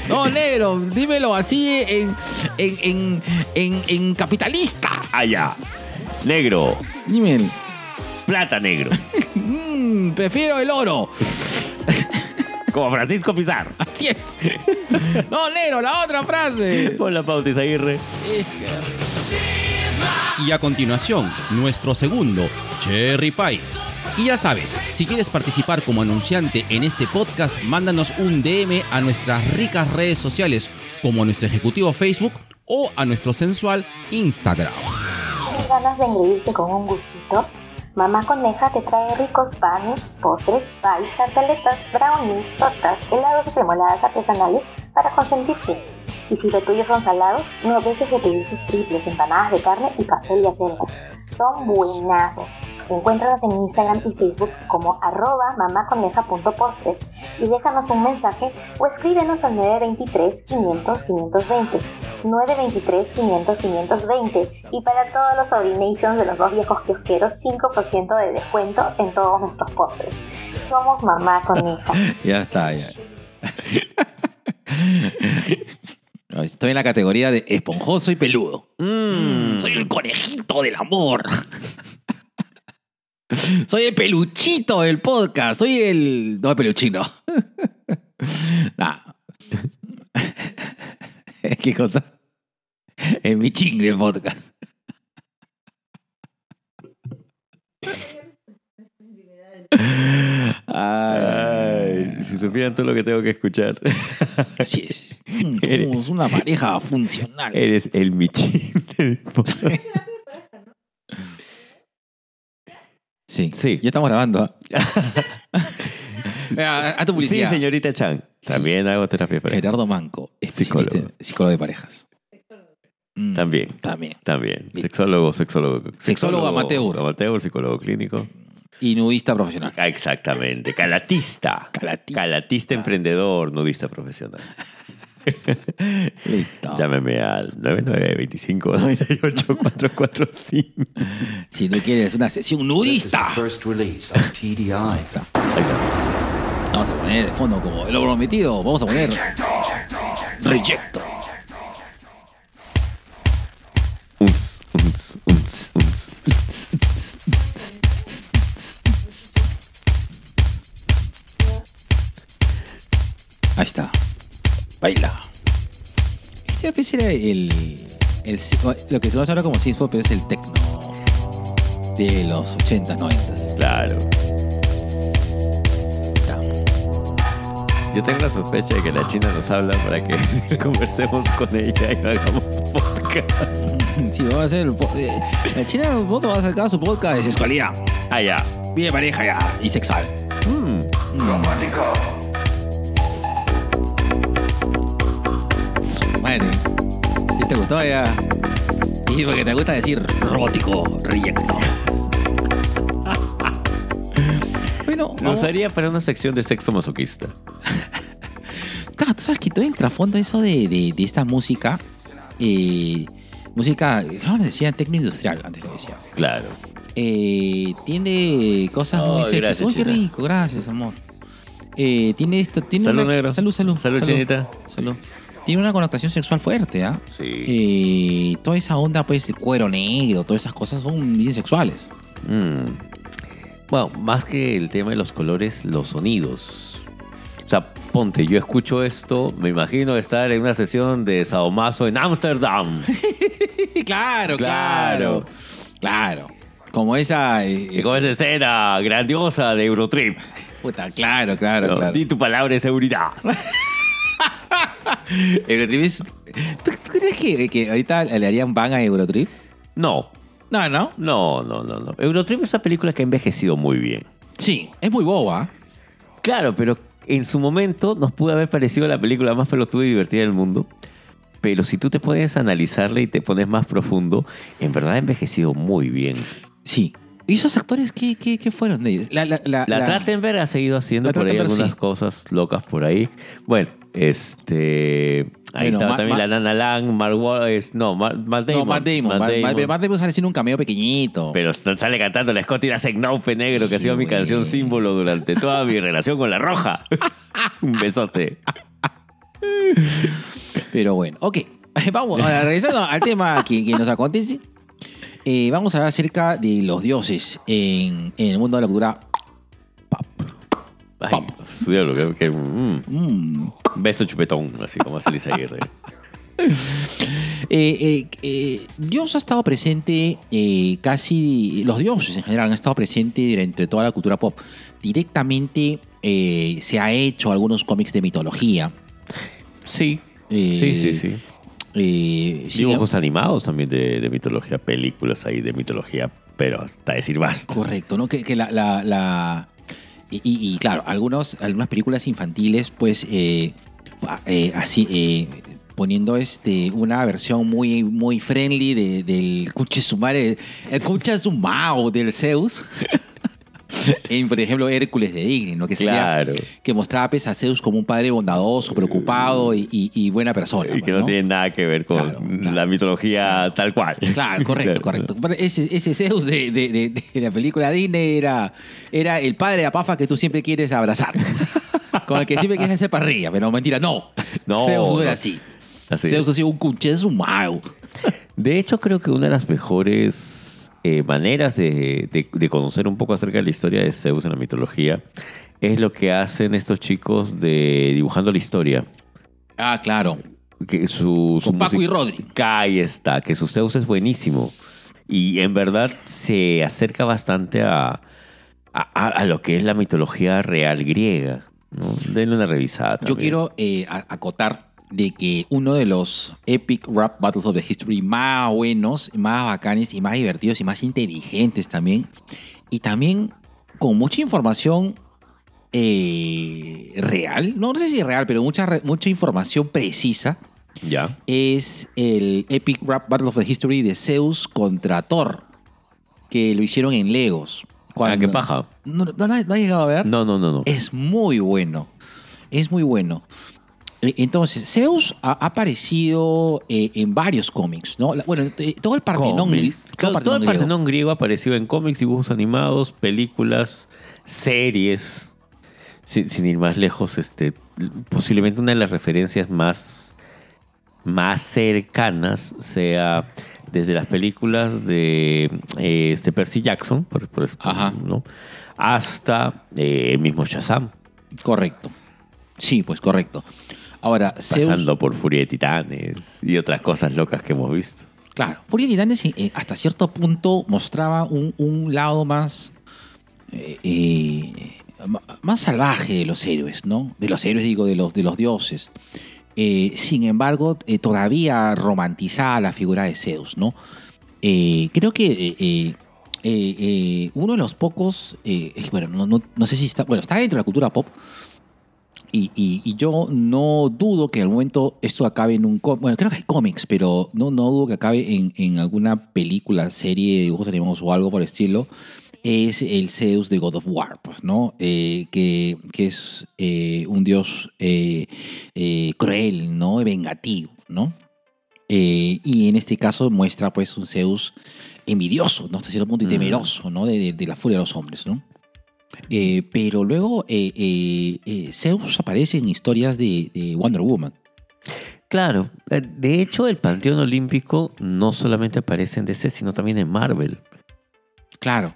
no, negro, dímelo así en, en, en, en, en capitalista. Allá. Negro. Dime, Plata negro. mm, prefiero el oro. Como Francisco Pizarro. Así es. No, negro, la otra frase. Pon la pauta, Isaguirre. Y a continuación, nuestro segundo, Cherry Pie. Y ya sabes, si quieres participar como anunciante en este podcast, mándanos un DM a nuestras ricas redes sociales, como a nuestro ejecutivo Facebook o a nuestro sensual Instagram. ¿Tienes ganas de engreírte con un gustito? Mamá Coneja te trae ricos panes, postres, pies, tartaletas, brownies, tortas, helados y cremoladas artesanales para consentirte. Y si lo tuyo son salados, no dejes de pedir sus triples, empanadas de carne y pastel de acelga. Son buenazos. Encuéntranos en Instagram y Facebook como arroba mamaconeja.postres y déjanos un mensaje o escríbenos al 923 500 520 923 500 520 y para todos los Sobrinations de los dos viejos kiosqueros 5% de descuento en todos nuestros postres. Somos Mamá Coneja. Ya está, ya. Estoy en la categoría de esponjoso y peludo. Mm. Soy el conejito del amor. Soy el peluchito del podcast. Soy el. No, el peluchino. Nah. ¿Qué cosa? El michín del podcast. Ay, si supieran todo lo que tengo que escuchar. así es. Mm, Eres- Somos una pareja funcional. Eres el michín del podcast. Sí. Sí. Ya estamos grabando. ¿ah? Haz tu Sí, publicidad. señorita Chan. También hago terapia para Gerardo Manco, Psicólogo. psicólogo de parejas. Mm, También. También. También. Listo. Sexólogo, sexólogo. Sexólogo amateur. Amateur, psicólogo clínico. Y nudista profesional. Ah, Exactamente. Calatista. Calatista. Calatista emprendedor, nudista profesional. Listo. Llámeme al 9925 98 445. Si no quieres una sesión nudista. the first release of TDI. Vamos a poner de fondo como lo prometido. Vamos a poner. Rejecto. Unz, unz, unz, Ahí está. Baila. Este pues era el, el- Lo que se conoce ahora como synth pop es el techno. De los 80, 90. Claro. Yo tengo la sospecha de que la China nos habla para que conversemos con ella y no hagamos podcast. Sí, vamos a hacer. el po- eh, La China pronto va a sacar su podcast de sexualidad. Ah, ya. Bien pareja ya. Y sexual. Mm. Su Madre. ¿Sí te gustó ya? Y porque te gusta decir robótico, reyecto. bueno, Nos vamos- haría para una sección de sexo masoquista. Claro, tú sabes que todo el trasfondo eso de, de, de esta música, eh, música, ¿cómo le decía? Tecno industrial, antes lo decía. Claro. Eh, tiene cosas muy gracias, Uy, qué rico, gracias, amor. Eh, tiene esto, tiene Salud, una- negro. Salud, salud. Salud, chinita. Salud. Tiene una connotación sexual fuerte, ¿ah? Sí. Eh, toda esa onda, pues, el cuero negro, todas esas cosas son bien sexuales. Mm. Bueno, más que el tema de los colores, los sonidos. O sea, ponte, yo escucho esto, me imagino estar en una sesión de sadomaso en Ámsterdam. claro, Claro. Claro. Como esa. eh, Y con esa escena grandiosa de Eurotrip. puta, claro, claro, ¿no? claro. Di tu palabra de seguridad. Eurotrip es- ¿Tú, tú crees que, que ahorita le harían ban a Eurotrip? No, No, no. no, no, no, no. Eurotrip es una película que ha envejecido muy bien. Sí, es muy boba. Claro, pero en su momento nos pudo haber parecido la película más pelotuda y divertida del mundo. Pero si tú te puedes analizarla y te pones más profundo, en verdad ha envejecido muy bien. Sí. ¿Y esos actores qué, qué, qué fueron de ellos? La, la, la, La, la- Trachtenberg ha seguido haciendo por ahí algunas sí. cosas locas por ahí. Bueno, este. Ahí Bueno, estaba Ma- también Ma- la Nana Lang, Mark Wahlberg, no, Matt, Matt Damon. No, Matt Damon. Matt, Matt- Matt Damon sale haciendo un cameo pequeñito. Pero sale cantando la Scotty Doesn't Know Pe Negro, que ha sido mi canción símbolo durante toda mi relación con la roja. Un besote. Pero bueno, ok. Vamos, ahora, regresando al tema que, que nos acontece. eh, vamos a hablar acerca de los dioses en, en el mundo de la cultura. Ay, su diablo, que, que- mm, Mm. Beso chupetón, así como hace Lisa Aguirre. Eh, eh, eh, Dios ha estado presente casi, los dioses en general han estado presentes dentro de toda la cultura pop. Directamente se ha hecho algunos cómics de mitología. Sí. Sí, sí, sí. sí, Dibujos animados también de, de mitología, películas ahí de mitología, pero hasta decir basta. Correcto, ¿no? Que, que la... la- la- y, claro, algunos, algunas películas infantiles, pues, eh, eh, así, eh, poniendo este, una versión muy, muy friendly de- del Cuche Sumare, el Cuche Sumao del Zeus. en, por ejemplo, Hércules de Disney, ¿no? Que sería- Claro. que mostraba pues, a Zeus como un padre bondadoso, preocupado y, y- y buena persona. Y que pues, no, tiene nada que ver con Claro, claro. la mitología tal cual. Claro, correcto, correcto. Ese, ese Zeus de, de- de- de la película Disney era, era el padre de Apafa que tú siempre quieres abrazar. Con el que siempre quieres hacer parrilla, pero mentira, no. No, Zeus no era así. Así. Zeus ha sido un cuché sumado. De hecho, creo que una de las mejores eh, maneras de, de- de conocer un poco acerca de la historia de Zeus en la mitología es lo que hacen estos chicos de dibujando la historia. Ah, claro. Que su, su Con Paco y Rodri. Ahí está, que su Zeus es buenísimo. Y en verdad se acerca bastante a, a, lo que es la mitología real griega. ¿no? Denle una revisada. Yo también. quiero eh, acotar de que uno de los epic rap battles of the history más buenos, más bacanes y más divertidos y más inteligentes también, y también con mucha información eh, real, no sé si real, pero mucha, mucha información precisa, Ya. es el epic rap battle of the history de Zeus contra Thor, que lo hicieron en Legos. Ah, qué paja. ¿No, no, no, no has llegado a ver? No, no, no, no. Es muy bueno. Es muy bueno. Eh, Entonces, Zeus ha ha aparecido eh, en varios cómics, ¿no? Bueno, eh, todo el Partenón, todo el Claro, todo el Partenón griego. Griego apareció en cómics, dibujos animados, películas, series. Sin, sin ir más lejos, este, posiblemente una de las referencias más, más cercanas sea desde las películas de eh, este Percy Jackson, por. ¿no? hasta eh, el mismo Shazam, Correcto. Sí, pues correcto. Ahora, Zeus. pasando por Furia de Titanes y otras cosas locas que hemos visto. Claro, Furia de Titanes eh, hasta cierto punto mostraba un, un lado más. eh, eh, más salvaje de los héroes, ¿no? De los héroes, digo, de los, de los dioses. Eh, sin embargo, eh, todavía romantizaba la figura de Zeus, ¿no? Eh, creo que eh, eh, eh, eh, uno de los pocos, eh, eh, bueno, no, no- no sé si está, bueno, está dentro de la cultura pop, y, y- y yo no dudo que en algún momento esto acabe en un cómic. Bueno, creo que hay cómics, pero no, no dudo que acabe en, en alguna película, serie de dibujos animados o algo por el estilo. Es el Zeus de God of War, pues, ¿no? Eh, que, que es eh, un dios eh, cruel, ¿no? Vengativo, ¿no? Y en este caso muestra, pues, un Zeus envidioso, ¿no? Hasta cierto punto y Mm. temeroso, ¿no? De, de- de la furia de los hombres, ¿no? Eh, pero luego eh, eh, Zeus aparece en historias de, de Wonder Woman. Claro, de hecho el Panteón Olímpico no solamente aparece en DC, sino también en Marvel. Claro.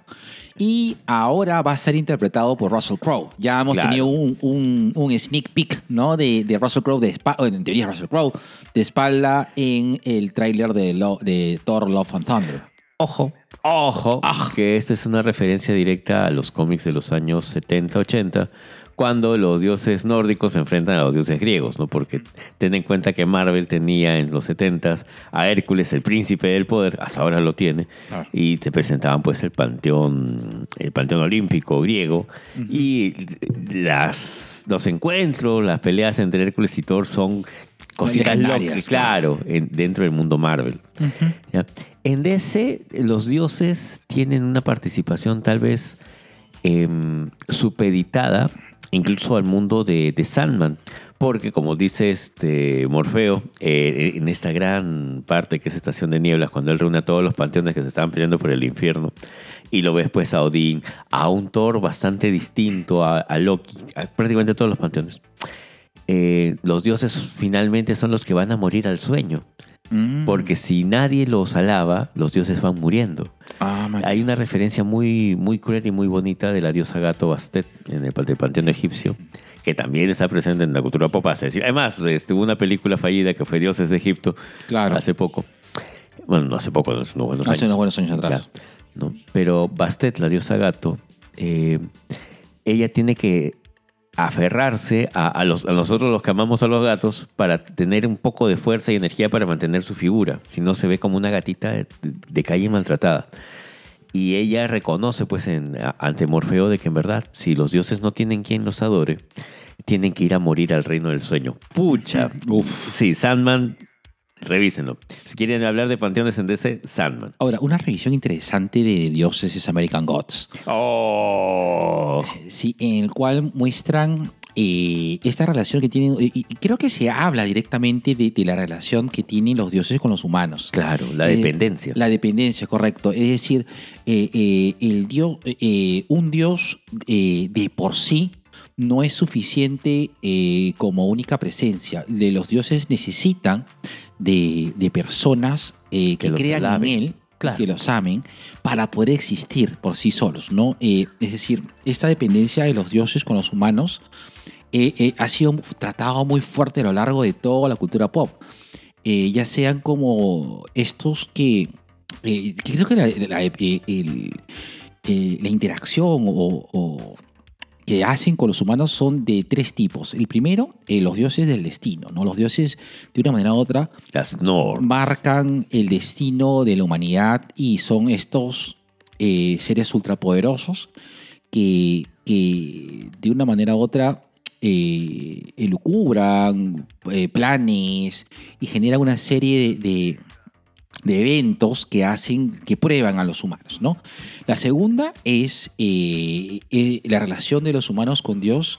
Y ahora va a ser interpretado por Russell Crowe. Ya hemos Claro. tenido un, un- un sneak peek, ¿no? De, de Russell Crowe, de en teoría Russell Crowe, de espalda en el tráiler de Thor Love and Thunder. Ojo, Ojo, que esto es una referencia directa a los cómics de los años 70-80, cuando los dioses nórdicos se enfrentan a los dioses griegos, ¿no? Porque ten en cuenta que Marvel tenía en los 70s a Hércules, el príncipe del poder, hasta ahora lo tiene, Claro. y te presentaban pues el panteón, el panteón olímpico griego, y las, los encuentros, las peleas entre Hércules y Thor son cositas locas, claro, en- dentro del mundo Marvel. ¿ya? En DC, los dioses tienen una participación tal vez em, supeditada incluso al mundo de, de Sandman. Porque, como dice este Morfeo, eh, en esta gran parte que es Estación de Nieblas, cuando él reúne a todos los panteones que se estaban peleando por el infierno, y lo ves pues a Odín, a un Thor bastante distinto, a, Loki, a prácticamente todos los panteones. eh, los dioses finalmente son los que van a morir al sueño. Mm. Porque si nadie los alaba, los dioses van muriendo. Ah. Hay una referencia muy, muy cruel y muy bonita de la diosa gato Bastet en el, panteón egipcio, que también está presente en la cultura pop. Decir, además, este, hubo una película fallida que fue Dioses de Egipto Claro. hace poco. Bueno, no hace poco, hace unos buenos Hace años. unos buenos años atrás. Claro, ¿no? Pero Bastet, la diosa gato, eh, ella tiene que aferrarse a, a los, a nosotros los que amamos a los gatos para tener un poco de fuerza y energía para mantener su figura. Si no, se ve como una gatita de, de calle maltratada. Y ella reconoce, pues, en, ante Morfeo de que en verdad, si los dioses no tienen quien los adore, tienen que ir a morir al reino del sueño. Pucha. Uf. Sí, Sandman, revísenlo. Si quieren hablar de panteones en DC, Sandman. Ahora, una revisión interesante de dioses es American Gods. Oh. Sí, en el cual muestran eh, esta relación que tienen. Y y creo que se habla directamente de, de la relación que tienen los dioses con los humanos. Claro, la Eh, dependencia. La dependencia, correcto. Es decir, eh, el dios, un dios de por sí no es suficiente como única presencia. De los dioses necesitan de, de personas eh, que, crean alaben. en él, Claro. que los amen, para poder existir por sí solos. ¿no? Eh, es decir, esta dependencia de los dioses con los humanos eh, ha sido tratado muy fuerte a lo largo de toda la cultura pop. Ya sean como estos que, que creo que la, la- el- la interacción o, o que hacen con los humanos son de tres tipos. El primero, eh, los dioses del destino. ¿no? Los dioses, de una manera u otra, Las normas. marcan el destino de la humanidad y son estos eh, seres ultrapoderosos que, que de una manera u otra eh, elucubran planes y generan una serie de, de- de eventos que hacen, que prueban a los humanos, ¿no? La segunda es eh, eh, la relación de los humanos con Dios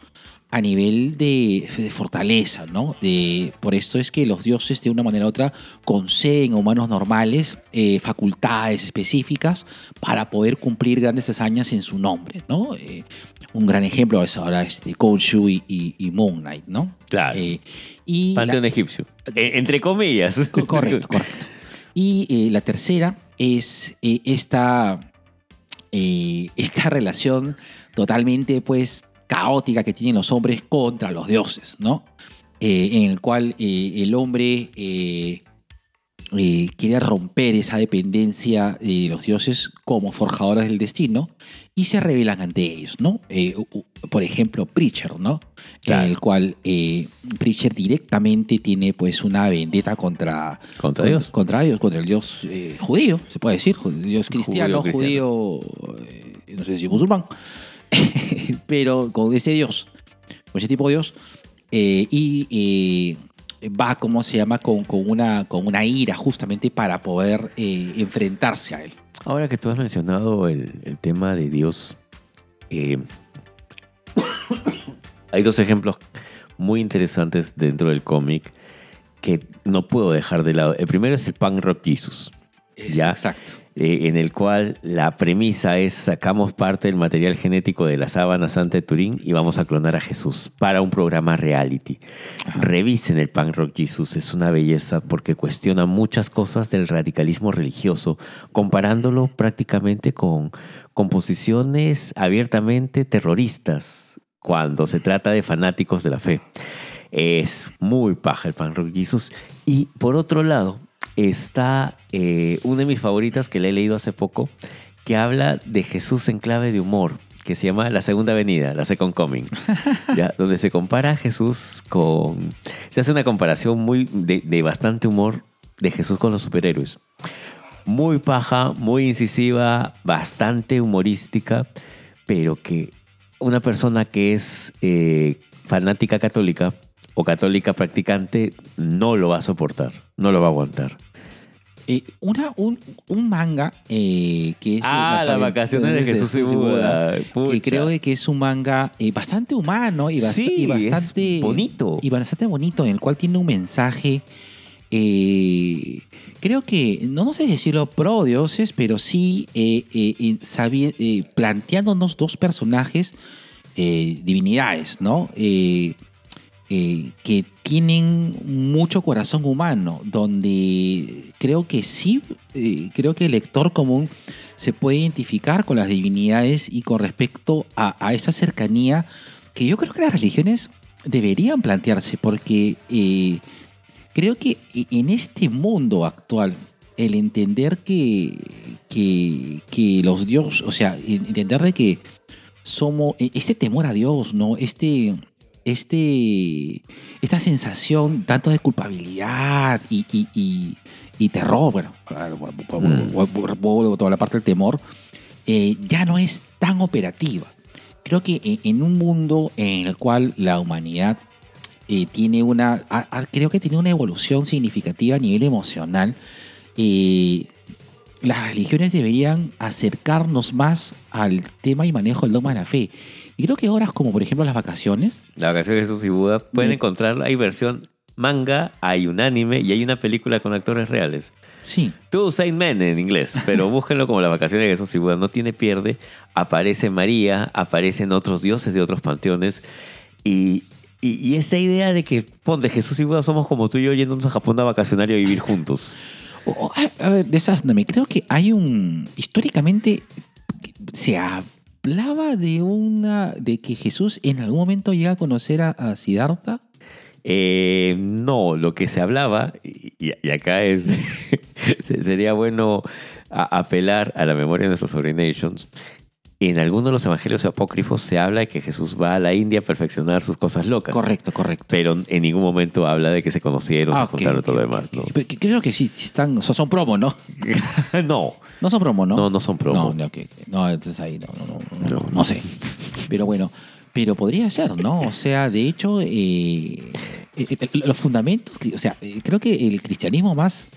a nivel de, de fortaleza, ¿no? De, por esto es que los dioses de una manera u otra conceden a humanos normales eh, facultades específicas para poder cumplir grandes hazañas en su nombre, ¿no? Eh, un gran ejemplo es ahora este Khonshu y, y- y Moon Knight, ¿no? Claro. Eh, y la- Panteón egipcio. Eh, entre comillas. Co- Correcto, correcto. Y eh, la tercera es eh, esta, eh, esta relación totalmente pues caótica que tienen los hombres contra los dioses, ¿no? En el cual el hombre eh, quiere romper esa dependencia de los dioses como forjadores del destino y se rebelan ante ellos, ¿no? Eh, por ejemplo, Preacher, ¿no? Claro. En el cual eh, Preacher directamente tiene pues una vendetta contra, Contra Dios. Contra Dios, contra el Dios judío, se puede decir, Dios cristiano, judío, eh, no sé si musulmán, pero con ese Dios, con ese tipo de Dios, y va, ¿cómo se llama?, con, con una, con una ira justamente para poder eh, enfrentarse a él. Ahora que tú has mencionado el, el tema de Dios, eh, hay dos ejemplos muy interesantes dentro del cómic que no puedo dejar de lado. El primero es el punk rock Jesus, ¿ya? Exacto. Eh, en el cual la premisa es sacamos parte del material genético de la sábana santa de Turín y vamos a clonar a Jesús para un programa reality. Revisen el Punk Rock Jesus, es una belleza porque cuestiona muchas cosas del radicalismo religioso, comparándolo prácticamente con composiciones abiertamente terroristas cuando se trata de fanáticos de la fe. Es muy paja el Punk Rock Jesus. Y por otro lado, está eh, una de mis favoritas que le he leído hace poco, que habla de Jesús en clave de humor, que se llama La Segunda Venida, la Second Coming, ¿ya? donde se compara a Jesús con... Se hace una comparación muy de, de bastante humor de Jesús con los superhéroes. Muy paja, muy incisiva, bastante humorística, pero que una persona que es eh, fanática católica o católica practicante no lo va a soportar, no lo va a aguantar. Eh, una, un, un manga eh, que es... Ah, las vacaciones de Jesús y Buda. que Pucha. creo que es un manga eh, bastante humano y, bast- Sí, y bastante bonito. y bastante bonito en el cual tiene un mensaje eh, creo que no, no sé decirlo pro dioses pero sí eh, eh, eh, eh, planteándonos dos personajes eh, divinidades no Eh, eh, que tienen mucho corazón humano, donde creo que sí, eh, creo que el lector común se puede identificar con las divinidades y con respecto a, esa cercanía que yo creo que las religiones deberían plantearse, porque eh, creo que e- en este mundo actual, el entender que, que, que los dioses, o sea, entender de que somos, e- este temor a Dios, ¿no? Este, este, esta sensación tanto de culpabilidad y, y- y- y terror, bueno, Mm. toda la parte del temor, eh, ya no es tan operativa. Creo que en, en un mundo en el cual la humanidad eh, tiene una, creo que tiene una evolución significativa a nivel emocional, eh, las religiones deberían acercarnos más al tema y manejo del dogma de la fe. Y creo que horas como por ejemplo las vacaciones, La vacación de Jesús y Buda pueden encontrarla. Hay versión manga, hay un anime y hay una película con actores reales. sí, Two Saint Men en inglés, pero búsquenlo como La vacación de Jesús y Buda. No tiene pierde. Aparece María, aparecen otros dioses de otros panteones. Y, y, y esta idea de que, ponte, Jesús y Buda somos como tú y yo yéndonos a Japón a vacacionar y a vivir juntos. A, ver, desázname, creo que hay un. Históricamente se hablaba de una. de que Jesús en algún momento llega a conocer a, a Siddhartha. Eh, no, lo que se hablaba, y, acá es, se- sería bueno apelar a la memoria de nuestros Orinations. En algunos de los evangelios apócrifos se habla de que Jesús va a la India a perfeccionar sus cosas locas. Correcto, correcto. Pero en ningún momento habla de que se conocieron, Ah, se juntaron ok, todo lo ok, demás. que- Creo que sí, están. o sea, son promo, ¿no? ¿no? no, No son promo, ¿no? no, no son promo. No, no. No, entonces ahí no, no, no, no, No. no sé. Pero bueno, pero podría ser, ¿no? O sea, de hecho, eh, eh, eh, los fundamentos, o sea, eh, creo que el cristianismo más,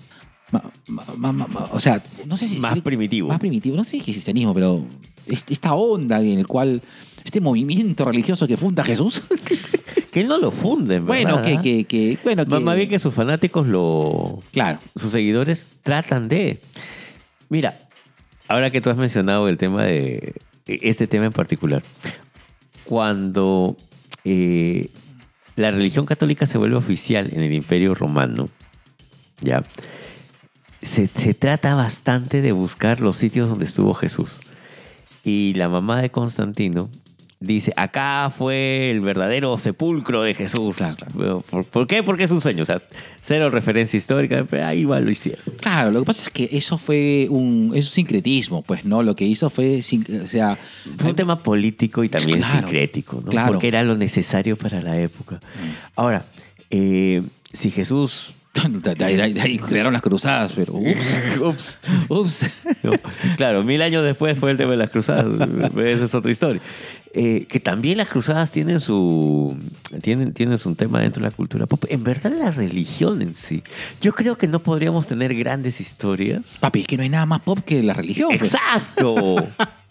ma- ma- ma- ma- ma- o sea, no sé si Más primitivo. más primitivo, no sé qué es cristianismo, pero es- esta onda en el cual este movimiento religioso que funda Jesús, Que él no lo funden, bueno, ¿verdad? que, que, que, bueno, que, Más- Más bien que sus fanáticos lo, claro, sus seguidores tratan de. Mira, ahora que tú has mencionado el tema de este tema en particular, cuando eh, la religión católica se vuelve oficial en el Imperio Romano, ya se, se trata bastante de buscar los sitios donde estuvo Jesús. Y la mamá de Constantino dice, acá fue el verdadero sepulcro de Jesús. Claro, claro. ¿Por, por qué? Porque es un sueño. O sea, cero referencia histórica, pero ahí va, lo hicieron. Claro, lo que pasa es que eso fue un, es un sincretismo, pues, ¿no? Lo que hizo fue, o sea... Fue un tema político y también Claro, sincrético, ¿no? claro. Porque era lo necesario para la época. Ahora, eh, si Jesús... De, de- ahí crearon las cruzadas, pero ups, Ups. ups. No, claro, mil años después fue el tema de las cruzadas. Esa es otra historia. Eh, que también las cruzadas tienen su, tienen, tienen su tema dentro de la cultura pop. En verdad, la religión en sí. Yo creo que no podríamos tener grandes historias. Papi, es que no hay nada más pop que la religión. pues. ¡Exacto!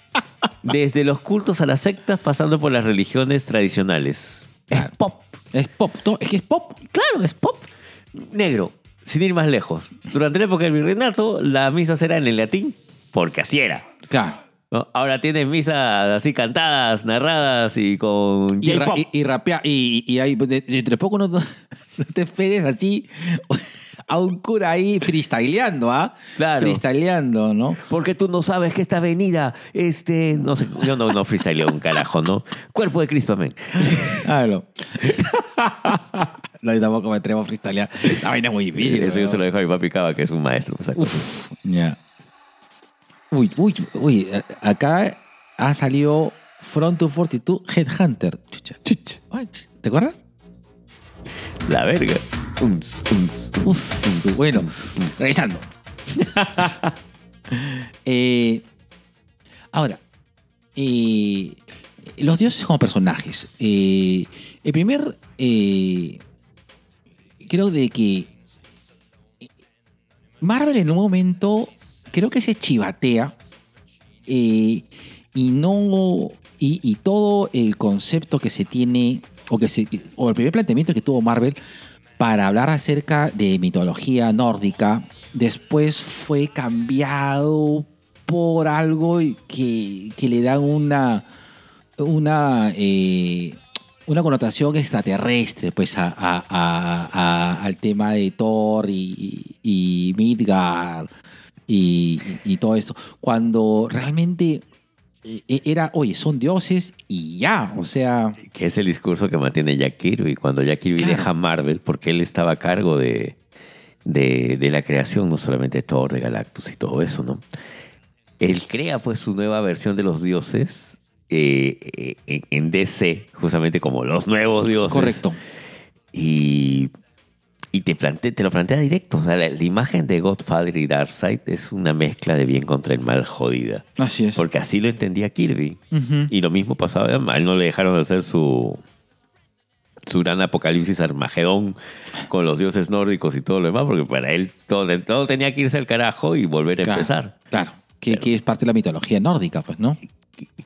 Desde los cultos a las sectas, pasando por las religiones tradicionales. Claro. Es pop. Es pop, es que es pop. Claro, es pop. Negro, sin ir más lejos. Durante la época del virreinato, las misas eran en latín, porque así era. Claro. ¿no? Ahora tienes misas así cantadas, narradas y con Y, ra- y, y rapea, y, y ahí, de, de- entre poco no, no te esperes así a un cura ahí freestyleando, ¿ah? Claro. Freestyleando, ¿no? Porque tú no sabes que esta avenida, este, no sé, yo no, no freestyleo un carajo, ¿no? Cuerpo de Cristo, amén. Claro. No, yo tampoco me atrevo a freestylear. Esa vaina es muy difícil. Eso yo se lo dejo a mi papi Cava, que es un maestro. pues. Uf, ya. Uy, uy, uy. Acá ha salido Front to 42 Headhunter. Chucha. Ay, ¿Te acuerdas? La verga. Bueno, regresando. Eh, ahora, eh, los dioses como personajes. Eh, el primer, eh, creo de que Marvel en un momento creo que se chivatea y no y, y todo el concepto que se tiene o que se o el primer planteamiento que tuvo Marvel para hablar acerca de mitología nórdica después fue cambiado por algo que, que le da una una eh, una connotación extraterrestre pues a, al tema de Thor y, y, Midgard y, todo esto. Cuando realmente era oye son dioses y ya o sea Que es el discurso que mantiene Jack Kirby. Cuando Jack Kirby Claro. deja Marvel, porque él estaba a cargo de, de, de la creación, no solamente de Thor, de Galactus y todo eso, ¿no? Él crea pues su nueva versión de los dioses eh, eh, en, en DC, justamente como los nuevos dioses. correcto Y, y te, plante- te lo plantea directo. O sea, la, la imagen de Godfather y Darkseid es una mezcla de bien contra el mal jodida. así es Porque así lo entendía Kirby. Y lo mismo pasaba, a él no le dejaron hacer su, su gran apocalipsis Armagedón con los dioses nórdicos y todo lo demás, porque para él todo, todo tenía que irse al carajo y volver a Claro, empezar. claro que, que es parte de la mitología nórdica pues no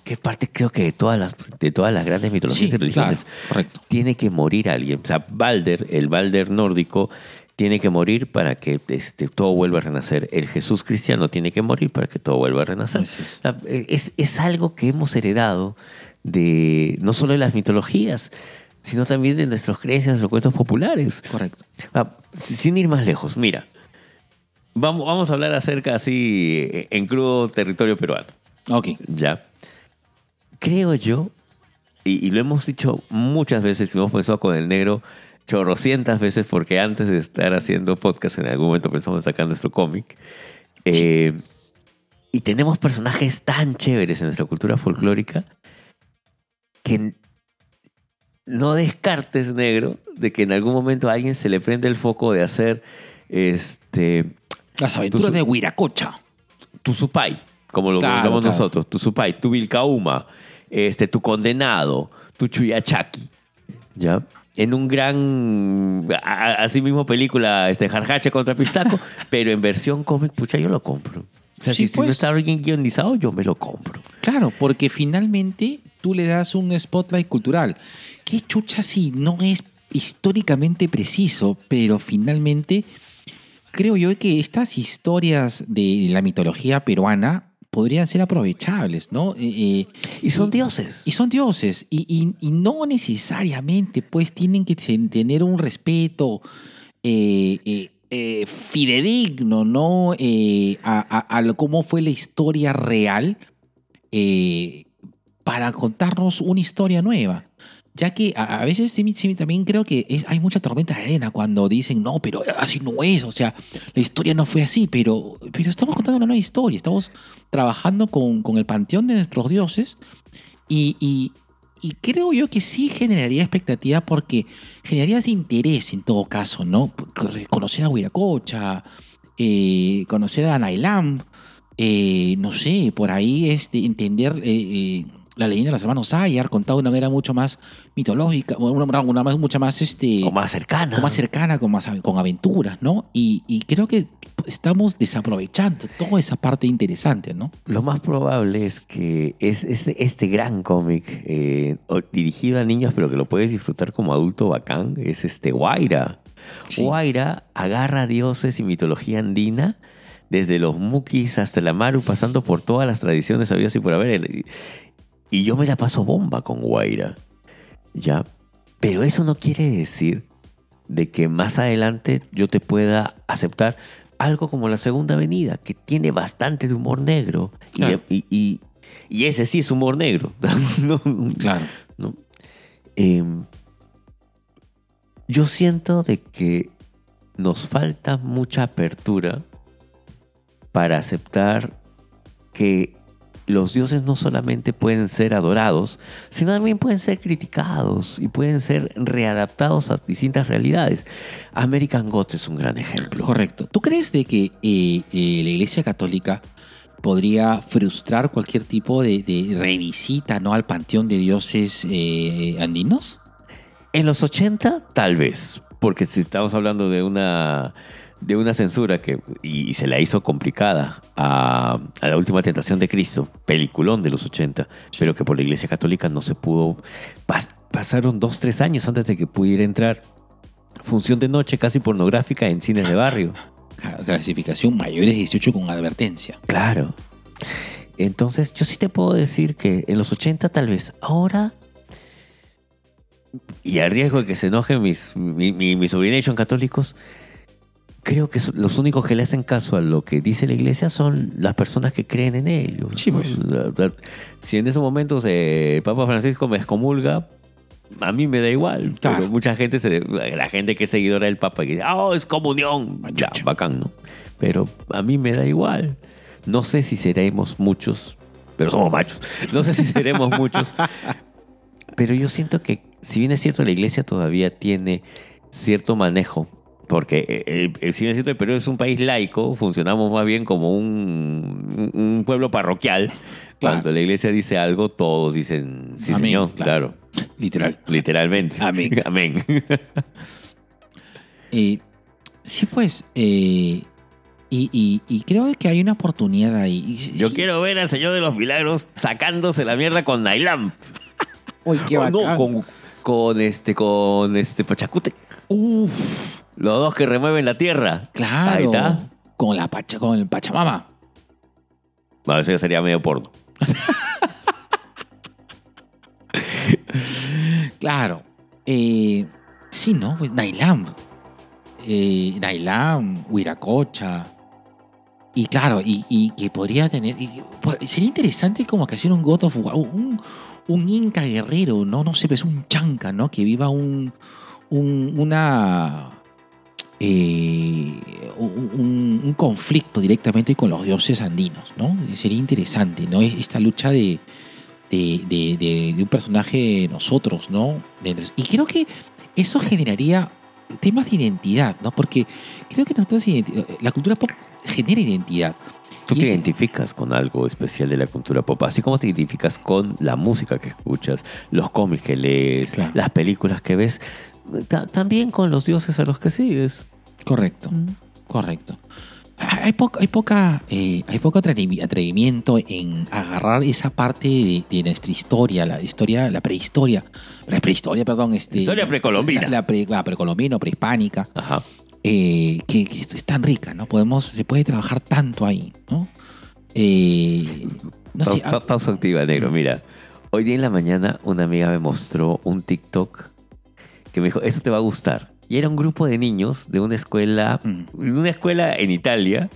Que- parte, creo que de todas las, de todas las grandes mitologías Sí, y religiones. claro. Tiene que morir alguien. O sea, Balder, el Balder nórdico, tiene que morir para que este, todo vuelva a renacer. El Jesús cristiano tiene que morir para que todo vuelva a renacer. Así es. O sea, es, es algo que hemos heredado de no solo de las mitologías, sino también de nuestras creencias, nuestros cuentos populares. correcto Ah, sin ir más lejos, mira, vamos, vamos a hablar acerca así eh, en crudo territorio peruano. ok Ya. Creo yo, y, y lo hemos dicho muchas veces, y hemos pensado con el negro chorrocientas veces, porque antes de estar haciendo podcast en algún momento pensamos en sacar nuestro cómic. eh, y tenemos personajes tan chéveres en nuestra cultura folclórica que no descartes, negro, de que en algún momento a alguien se le prende el foco de hacer este las aventuras de Huiracocha Tusupai, como lo Claro, comentamos claro. nosotros, Tusupai, tu Vilcauma, este, tu condenado, tu Chuyachaki, ¿ya? En un gran, a- así mismo película, este, Jarjache contra Pistaco, pero en versión cómic, pucha, yo lo compro. O sea, Sí, si, si no pues. está bien guionizado, yo me lo compro. Claro, porque finalmente tú le das un spotlight cultural. Qué chucha si no es históricamente preciso, pero finalmente creo yo que estas historias de la mitología peruana podrían ser aprovechables, ¿no? Eh, Y son dioses. y son dioses. Y, y- y no necesariamente, pues, tienen que ten- tener un respeto eh, eh, eh, fidedigno, ¿no? A, a- a lo- cómo fue la historia real para contarnos una historia nueva. Ya que a, veces también creo que hay mucha tormenta de arena cuando dicen, no, pero así no es, o sea, la historia no fue así, pero, pero estamos contando una nueva historia, estamos trabajando con, con el panteón de nuestros dioses y creo yo que sí generaría expectativa porque generaría ese interés en todo caso, ¿no? Conocer a Huiracocha, eh, conocer a Nailam, eh, no sé, por ahí este, entender eh, eh, la leyenda de los hermanos Ayar, contado de una manera mucho más mitológica, una, una, más, mucha más, este, O más cercana. o más cercana, con, más, con aventuras, ¿no? Y, y creo que estamos desaprovechando toda esa parte interesante, ¿no? Lo más probable es que es, este- este gran cómic eh, dirigido a niños, pero que lo puedes disfrutar como adulto bacán, es este Guaira. Sí. Guaira agarra dioses y mitología andina, desde los mukis hasta la maru, pasando por todas las tradiciones habidas y por haber. Y yo me la paso bomba con Guaira. ¿Ya? Pero eso no quiere decir de que más adelante yo te pueda aceptar algo como la segunda avenida, que tiene bastante de humor negro. Y- Claro. Y, y- y ese sí es humor negro. No, Claro. ¿no? Em, Yo siento de que nos falta mucha apertura para aceptar que los dioses no solamente pueden ser adorados, sino también pueden ser criticados y pueden ser readaptados a distintas realidades. American Gods es un gran ejemplo. Correcto. ¿Tú crees de que eh, eh, la Iglesia Católica podría frustrar cualquier tipo de, de revisita ¿no? al panteón de dioses eh, andinos? En los 80, tal vez, porque si estamos hablando de una, de una censura que y, y se la hizo complicada a, a la última tentación de Cristo, peliculón de los 80, pero que por la Iglesia Católica no se pudo. pas- pasaron dos, tres años antes de que pudiera entrar. Función de noche casi pornográfica en cines de barrio. Ca- Clasificación mayores de 18 con advertencia. Claro. Entonces, yo sí te puedo decir que en los 80 tal vez, ahora, y a riesgo de que se enojen mis, mi, mi, mis católicos, creo que los únicos que le hacen caso a lo que dice la iglesia son las personas que creen en ellos. Sí, pues. Si en esos momentos eh, Papa Francisco me excomulga, a mí me da igual. Claro. Pero mucha gente, se, la gente que es seguidora del Papa, que dice, oh, es comunión. Ya, bacán, ¿no? Pero a mí me da igual. No sé si seremos muchos, pero somos machos. No sé si seremos muchos. Pero yo siento que, si bien es cierto, la iglesia todavía tiene cierto manejo, porque eh, eh, es cierto, el Perú es un país laico, funcionamos más bien como un, un- un pueblo parroquial. Cuando la iglesia dice algo, todos dicen, sí, Amén, señor, claro. claro. Literal. Literalmente. Amén. Amén. Eh, sí, pues. eh, y, y- y creo de que hay una oportunidad ahí. Yo sí- quiero ver al Señor de los Milagros sacándose la mierda con Nailam. Uy, qué Oh, no, con, con este, con este Pachacute. Uf, Los dos que remueven la tierra. claro. Ahí está. Con la pacha, con el Pachamama. Bueno, eso ya sería medio porno. Claro. Eh, sí, ¿no? Pues Nailam. Eh, Nailam, Huiracocha. Y claro, y, y que podría tener. y- pues, sería interesante como que hacer un God of War. Un, un Inca guerrero, ¿no? No sé, pues un chanca, ¿no? Que viva un. un- una. Eh, un, conflicto directamente con los dioses andinos, ¿no? Sería interesante, ¿no? Esta lucha de, de, de- de- de un personaje de nosotros, ¿no? Y creo que eso generaría temas de identidad, ¿no? Porque creo que nosotros, la cultura pop genera identidad. Tú te identificas con algo especial de la cultura pop, así como te identificas con la música que escuchas, los cómics que lees, Claro. las películas que ves, también con los dioses a los que sigues. Correcto, correcto. Hay, poca, hay, poca, eh, hay poco atrevi- atrevimiento en agarrar esa parte de, de nuestra historia, la historia, la prehistoria, la prehistoria, perdón, este, Historia precolombina. la, la pre- la precolombina o prehispánica, Ajá. eh, que, que es tan rica, ¿no? Podemos, se puede trabajar tanto ahí, ¿no? Eh, no Pa- sé, pa- ah, pausa activa, negro. Mira, hoy día en la mañana una amiga me mostró un TikTok que me dijo, eso te va a gustar. Y era un grupo de niños de una escuela, Mm. de una escuela en Italia,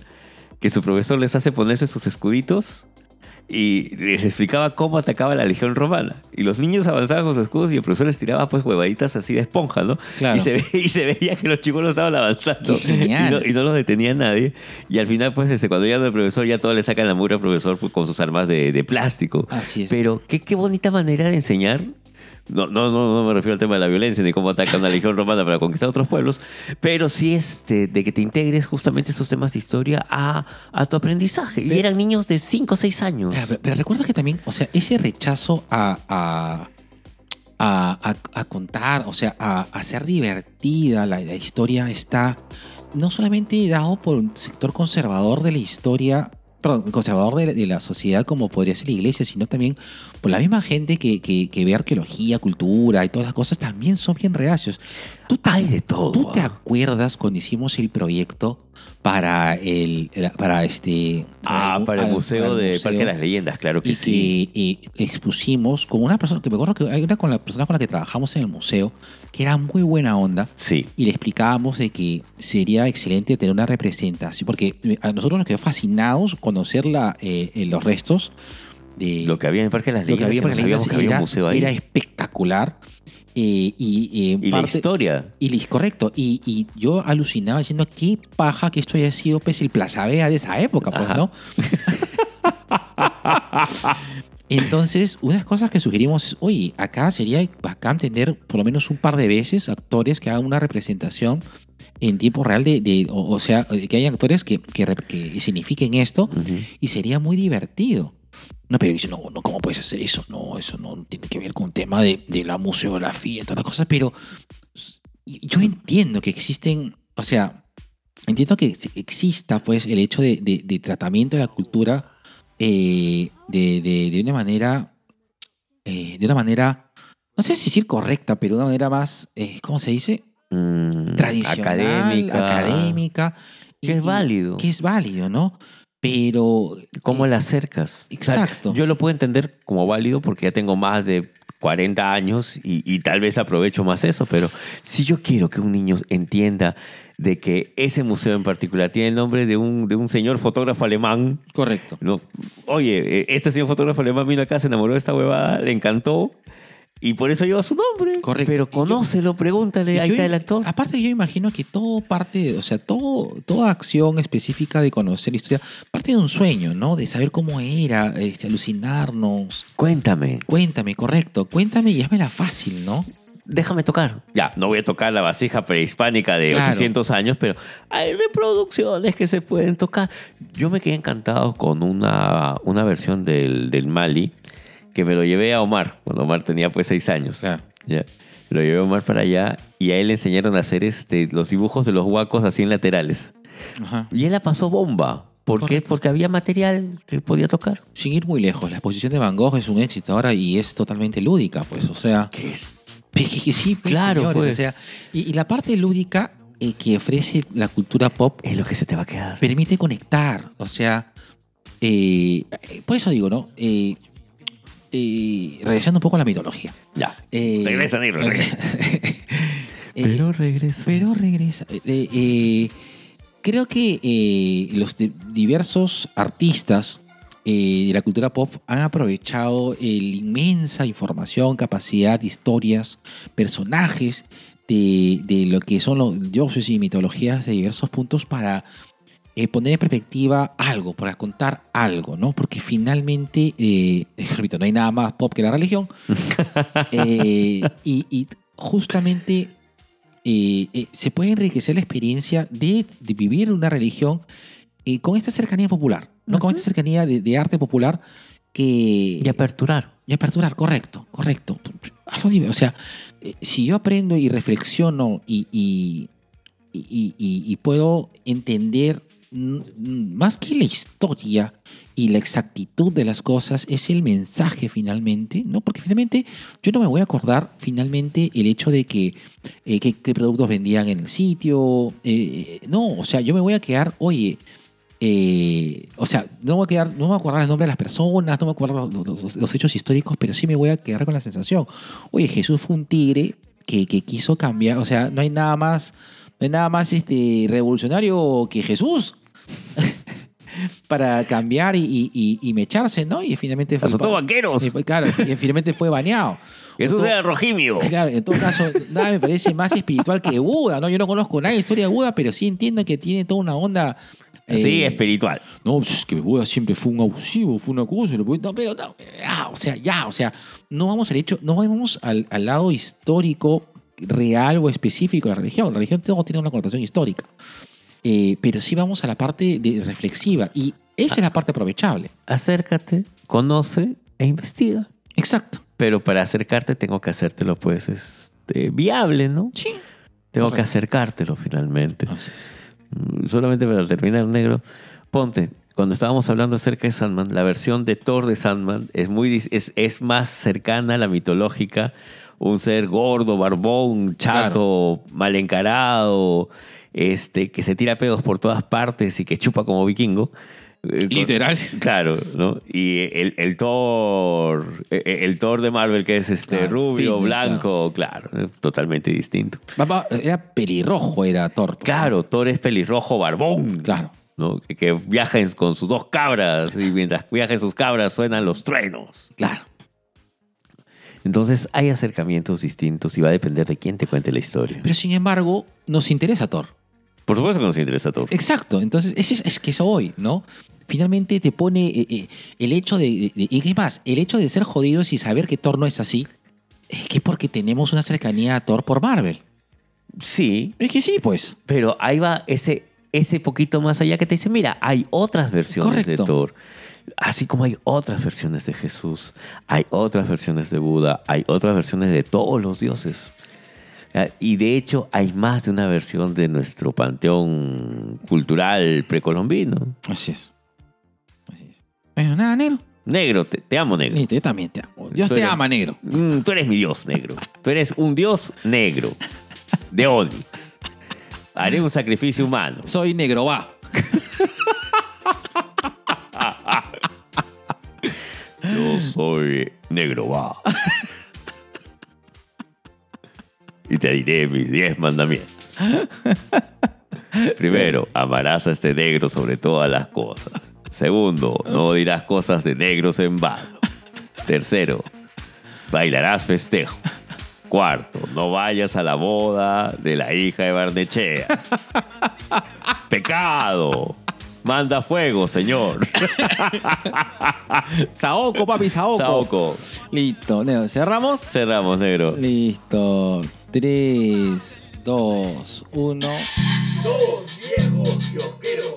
que su profesor les hace ponerse sus escuditos y les explicaba cómo atacaba la legión romana. Y los niños avanzaban con sus escudos y el profesor les tiraba pues huevaditas así de esponja, ¿no? Claro. Y, se ve- y se veía que los chicos estaban avanzando. Y no, y no los detenía nadie. Y al final, pues, este, cuando ya no el profesor, ya todos le sacan la mugre al profesor pues, con sus armas de, de plástico. Así es. Pero qué, qué bonita manera de enseñar. No, no, no, no me refiero al tema de la violencia ni cómo atacan a la legión romana para conquistar otros pueblos, pero sí este, de que te integres justamente esos temas de historia a, a tu aprendizaje. Y eran niños de 5 o 6 años. Pero, pero recuerda que también, o sea, ese rechazo a, a, a, a- a contar, o sea, a, a hacer divertida la, la historia está no solamente dado por un sector conservador de la historia, perdón, conservador de la sociedad como podría ser la iglesia, sino también por la misma gente que, que, que ve arqueología, cultura y todas las cosas, también son bien reacios. Tú te- Hay de todo. ¿Tú te ah. acuerdas cuando hicimos el proyecto para el para este Ah, para el al- Museo al de museo? Parque de las Leyendas, claro que y sí. que eh, expusimos con una persona que me acuerdo que hay una con la persona con la que trabajamos en el museo que era muy buena onda Sí. y le explicábamos de que sería excelente tener una representación porque eh, a nosotros nos quedó fascinados conocer la, eh, eh, los restos de Lo que había en el Parque de las lo que había había era, museo ahí. era espectacular Eh, y, eh, Y la historia. Y correcto. Y, y yo alucinaba diciendo qué paja que esto haya sido pues, el Plaza Vea de esa época, pues, Ajá. ¿no? Entonces, unas cosas que sugerimos es, oye, acá sería bacán tener por lo menos un par de veces actores que hagan una representación en tiempo real de, de- o, o sea, que haya actores que, que, signifiquen esto y sería muy divertido. No, pero dice, no, no, ¿cómo puedes hacer eso? No, eso no tiene que ver con tema de, de la museografía y todas las cosas, pero yo entiendo que existen, o sea, entiendo que ex- exista pues el hecho de, de- de tratamiento de la cultura eh, de, de- una manera, eh, de una manera, no sé si decir correcta, pero de una manera más, eh, ¿cómo se dice? Mm, Tradicional, académica. académica. y- Que es y- válido. Que es válido, ¿no? Pero... ¿Cómo eh, la acercas? O sea, Exacto. yo lo puedo entender como válido porque ya tengo más de 40 años y, y tal vez aprovecho más eso, pero si yo quiero que un niño entienda de que ese museo en particular tiene el nombre de un, de un señor fotógrafo alemán, Correcto. no, oye, eh, este señor fotógrafo alemán vino acá, se enamoró de esta huevada, le encantó y por eso lleva su nombre. Correcto. Pero conócelo, pregúntale, ahí yo- está el actor. Aparte, yo imagino que todo parte, o sea, todo, toda acción específica de conocer la historia parte de un sueño, ¿no? De saber cómo era, este, alucinarnos. Cuéntame, Cuéntame, correcto. Cuéntame y házmela fácil, ¿no? déjame tocar. Ya, no voy a tocar la vasija prehispánica de Claro. 800 años, pero hay reproducciones que se pueden tocar. Yo me quedé encantado con una, una versión del, del Mali que me lo llevé a Omar, cuando Omar tenía pues 6 años. Claro. Ya. Lo llevé a Omar para allá y a él le enseñaron a hacer este, los dibujos de los huacos así en laterales. Ajá. Y él la pasó bomba. ¿Por qué? Porque había material que podía tocar. Sin ir muy lejos, la exposición de Van Gogh es un éxito ahora y es totalmente lúdica, pues, o sea... ¿Qué es? Sí, pues, Claro, señores, pues. o sea, y, y la parte lúdica eh, que ofrece la cultura pop Es lo que se te va a quedar. permite conectar. O sea, eh, eh, por eso digo, ¿no? Eh, eh, regresando un poco a la mitología. Ya. Eh, Regresa, negro, regresa. Eh, Pero regresa. pero regresa. Eh, eh, eh, creo que eh, los di- diversos artistas eh, de la cultura pop han aprovechado la inmensa información, capacidad, historias, personajes de, de lo que son los dioses y mitologías de diversos puntos para eh, poner en perspectiva algo, para contar algo, ¿no? Porque finalmente, eh, repito, no hay nada más pop que la religión. Eh, y, y justamente se puede enriquecer la experiencia de, de vivir una religión con esta cercanía popular, ¿no? Con esta cercanía de, de arte popular que... Y aperturar. Y aperturar, correcto, correcto. O sea, si yo aprendo y reflexiono y, y, y- y- y puedo entender más que la historia y la exactitud de las cosas, es el mensaje finalmente, ¿no? Porque finalmente yo no me voy a acordar finalmente el hecho de que eh, qué, productos vendían en el sitio. eh, no, o sea, yo me voy a quedar, oye, eh, o sea, no me voy a quedar, no me voy a acordar el nombre de las personas, no me acuerdo los, los- los hechos históricos, pero sí me voy a quedar con la sensación. Oye, Jesús fue un tigre que, que quiso cambiar, o sea, no hay nada más, no hay nada más este, revolucionario que Jesús. para cambiar y, y, y- mecharse, ¿no? Y finalmente fue. Azotó banqueros. y fue- claro, y finalmente fue baneado. Jesús era rojimio. Claro, en todo caso, nada me parece más espiritual que Buda, ¿no? Yo no conozco nada de historia de Buda, pero sí entiendo que tiene toda una onda. eh, Sí, espiritual. No, es que Buda siempre fue un abusivo, fue una cosa, no, pero no, ya, o sea, ya, o sea, no vamos al hecho, no vamos al, al lado histórico real o específico de la religión. La religión todo tiene una connotación histórica. Eh, pero sí vamos a la parte de reflexiva y esa es la parte aprovechable. Acércate, conoce e investiga. Exacto. Pero para acercarte tengo que hacértelo, pues, este, viable, ¿no? Sí. Tengo que acercártelo finalmente. Entonces, Mm, Solamente para terminar, negro. Ponte, cuando estábamos hablando acerca de Sandman, la versión de Thor de Sandman es, muy, es, es más cercana a la mitológica. Un ser gordo, barbón, chato, mal encarado, este, que se tira pedos por todas partes y que chupa como vikingo. Eh, Literal. Claro, ¿no? Y el, el Thor, eh, el Thor de Marvel que es este Claro, rubio, fitness, blanco, claro, eh, totalmente distinto. Papá, era pelirrojo, era Thor. Claro, Thor es pelirrojo barbón. Claro. ¿no? Que, que viaja en- con sus dos cabras y mientras viaja en sus cabras suenan los truenos. Claro. Entonces hay acercamientos distintos y va a depender de quién te cuente la historia. Pero sin embargo, nos interesa Thor. Por supuesto que nos interesa todo. Exacto, entonces es, es que eso hoy, ¿no? Finalmente te pone eh, eh, el hecho de, de- de- Y qué más, el hecho de ser jodidos y saber que Thor no es así, es que porque tenemos una cercanía a Thor por Marvel. Sí, Es que sí, pues. pero ahí va ese, ese poquito más allá que te dice, mira, hay otras versiones Correcto. de Thor. Así como hay otras versiones de Jesús, hay otras versiones de Buda, hay otras versiones de todos los dioses. Ah, Y de hecho hay más de una versión de nuestro panteón cultural precolombino. Así es. Así es. Bueno, nada, negro. Negro, te, te amo, negro. Yo también te amo. Dios Tú te eres- ama, negro. Mm, tú eres mi dios negro. Tú eres un dios negro. De Onix. Haré un sacrificio humano. Soy negro, va. Yo soy negro, va. Y te diré mis diez mandamientos. Primero, amarás a este negro sobre todas las cosas. Segundo, no dirás cosas de negros en vano. Tercero, bailarás festejo. Cuarto, no vayas a la boda de la hija de Barnechea. Pecado. Manda fuego, señor. Saoko, papi, Saoko. Saoko. Listo, negro. ¿Cerramos? Cerramos, negro. Listo. 3, 2, 1. Dos viejos kiosqueros.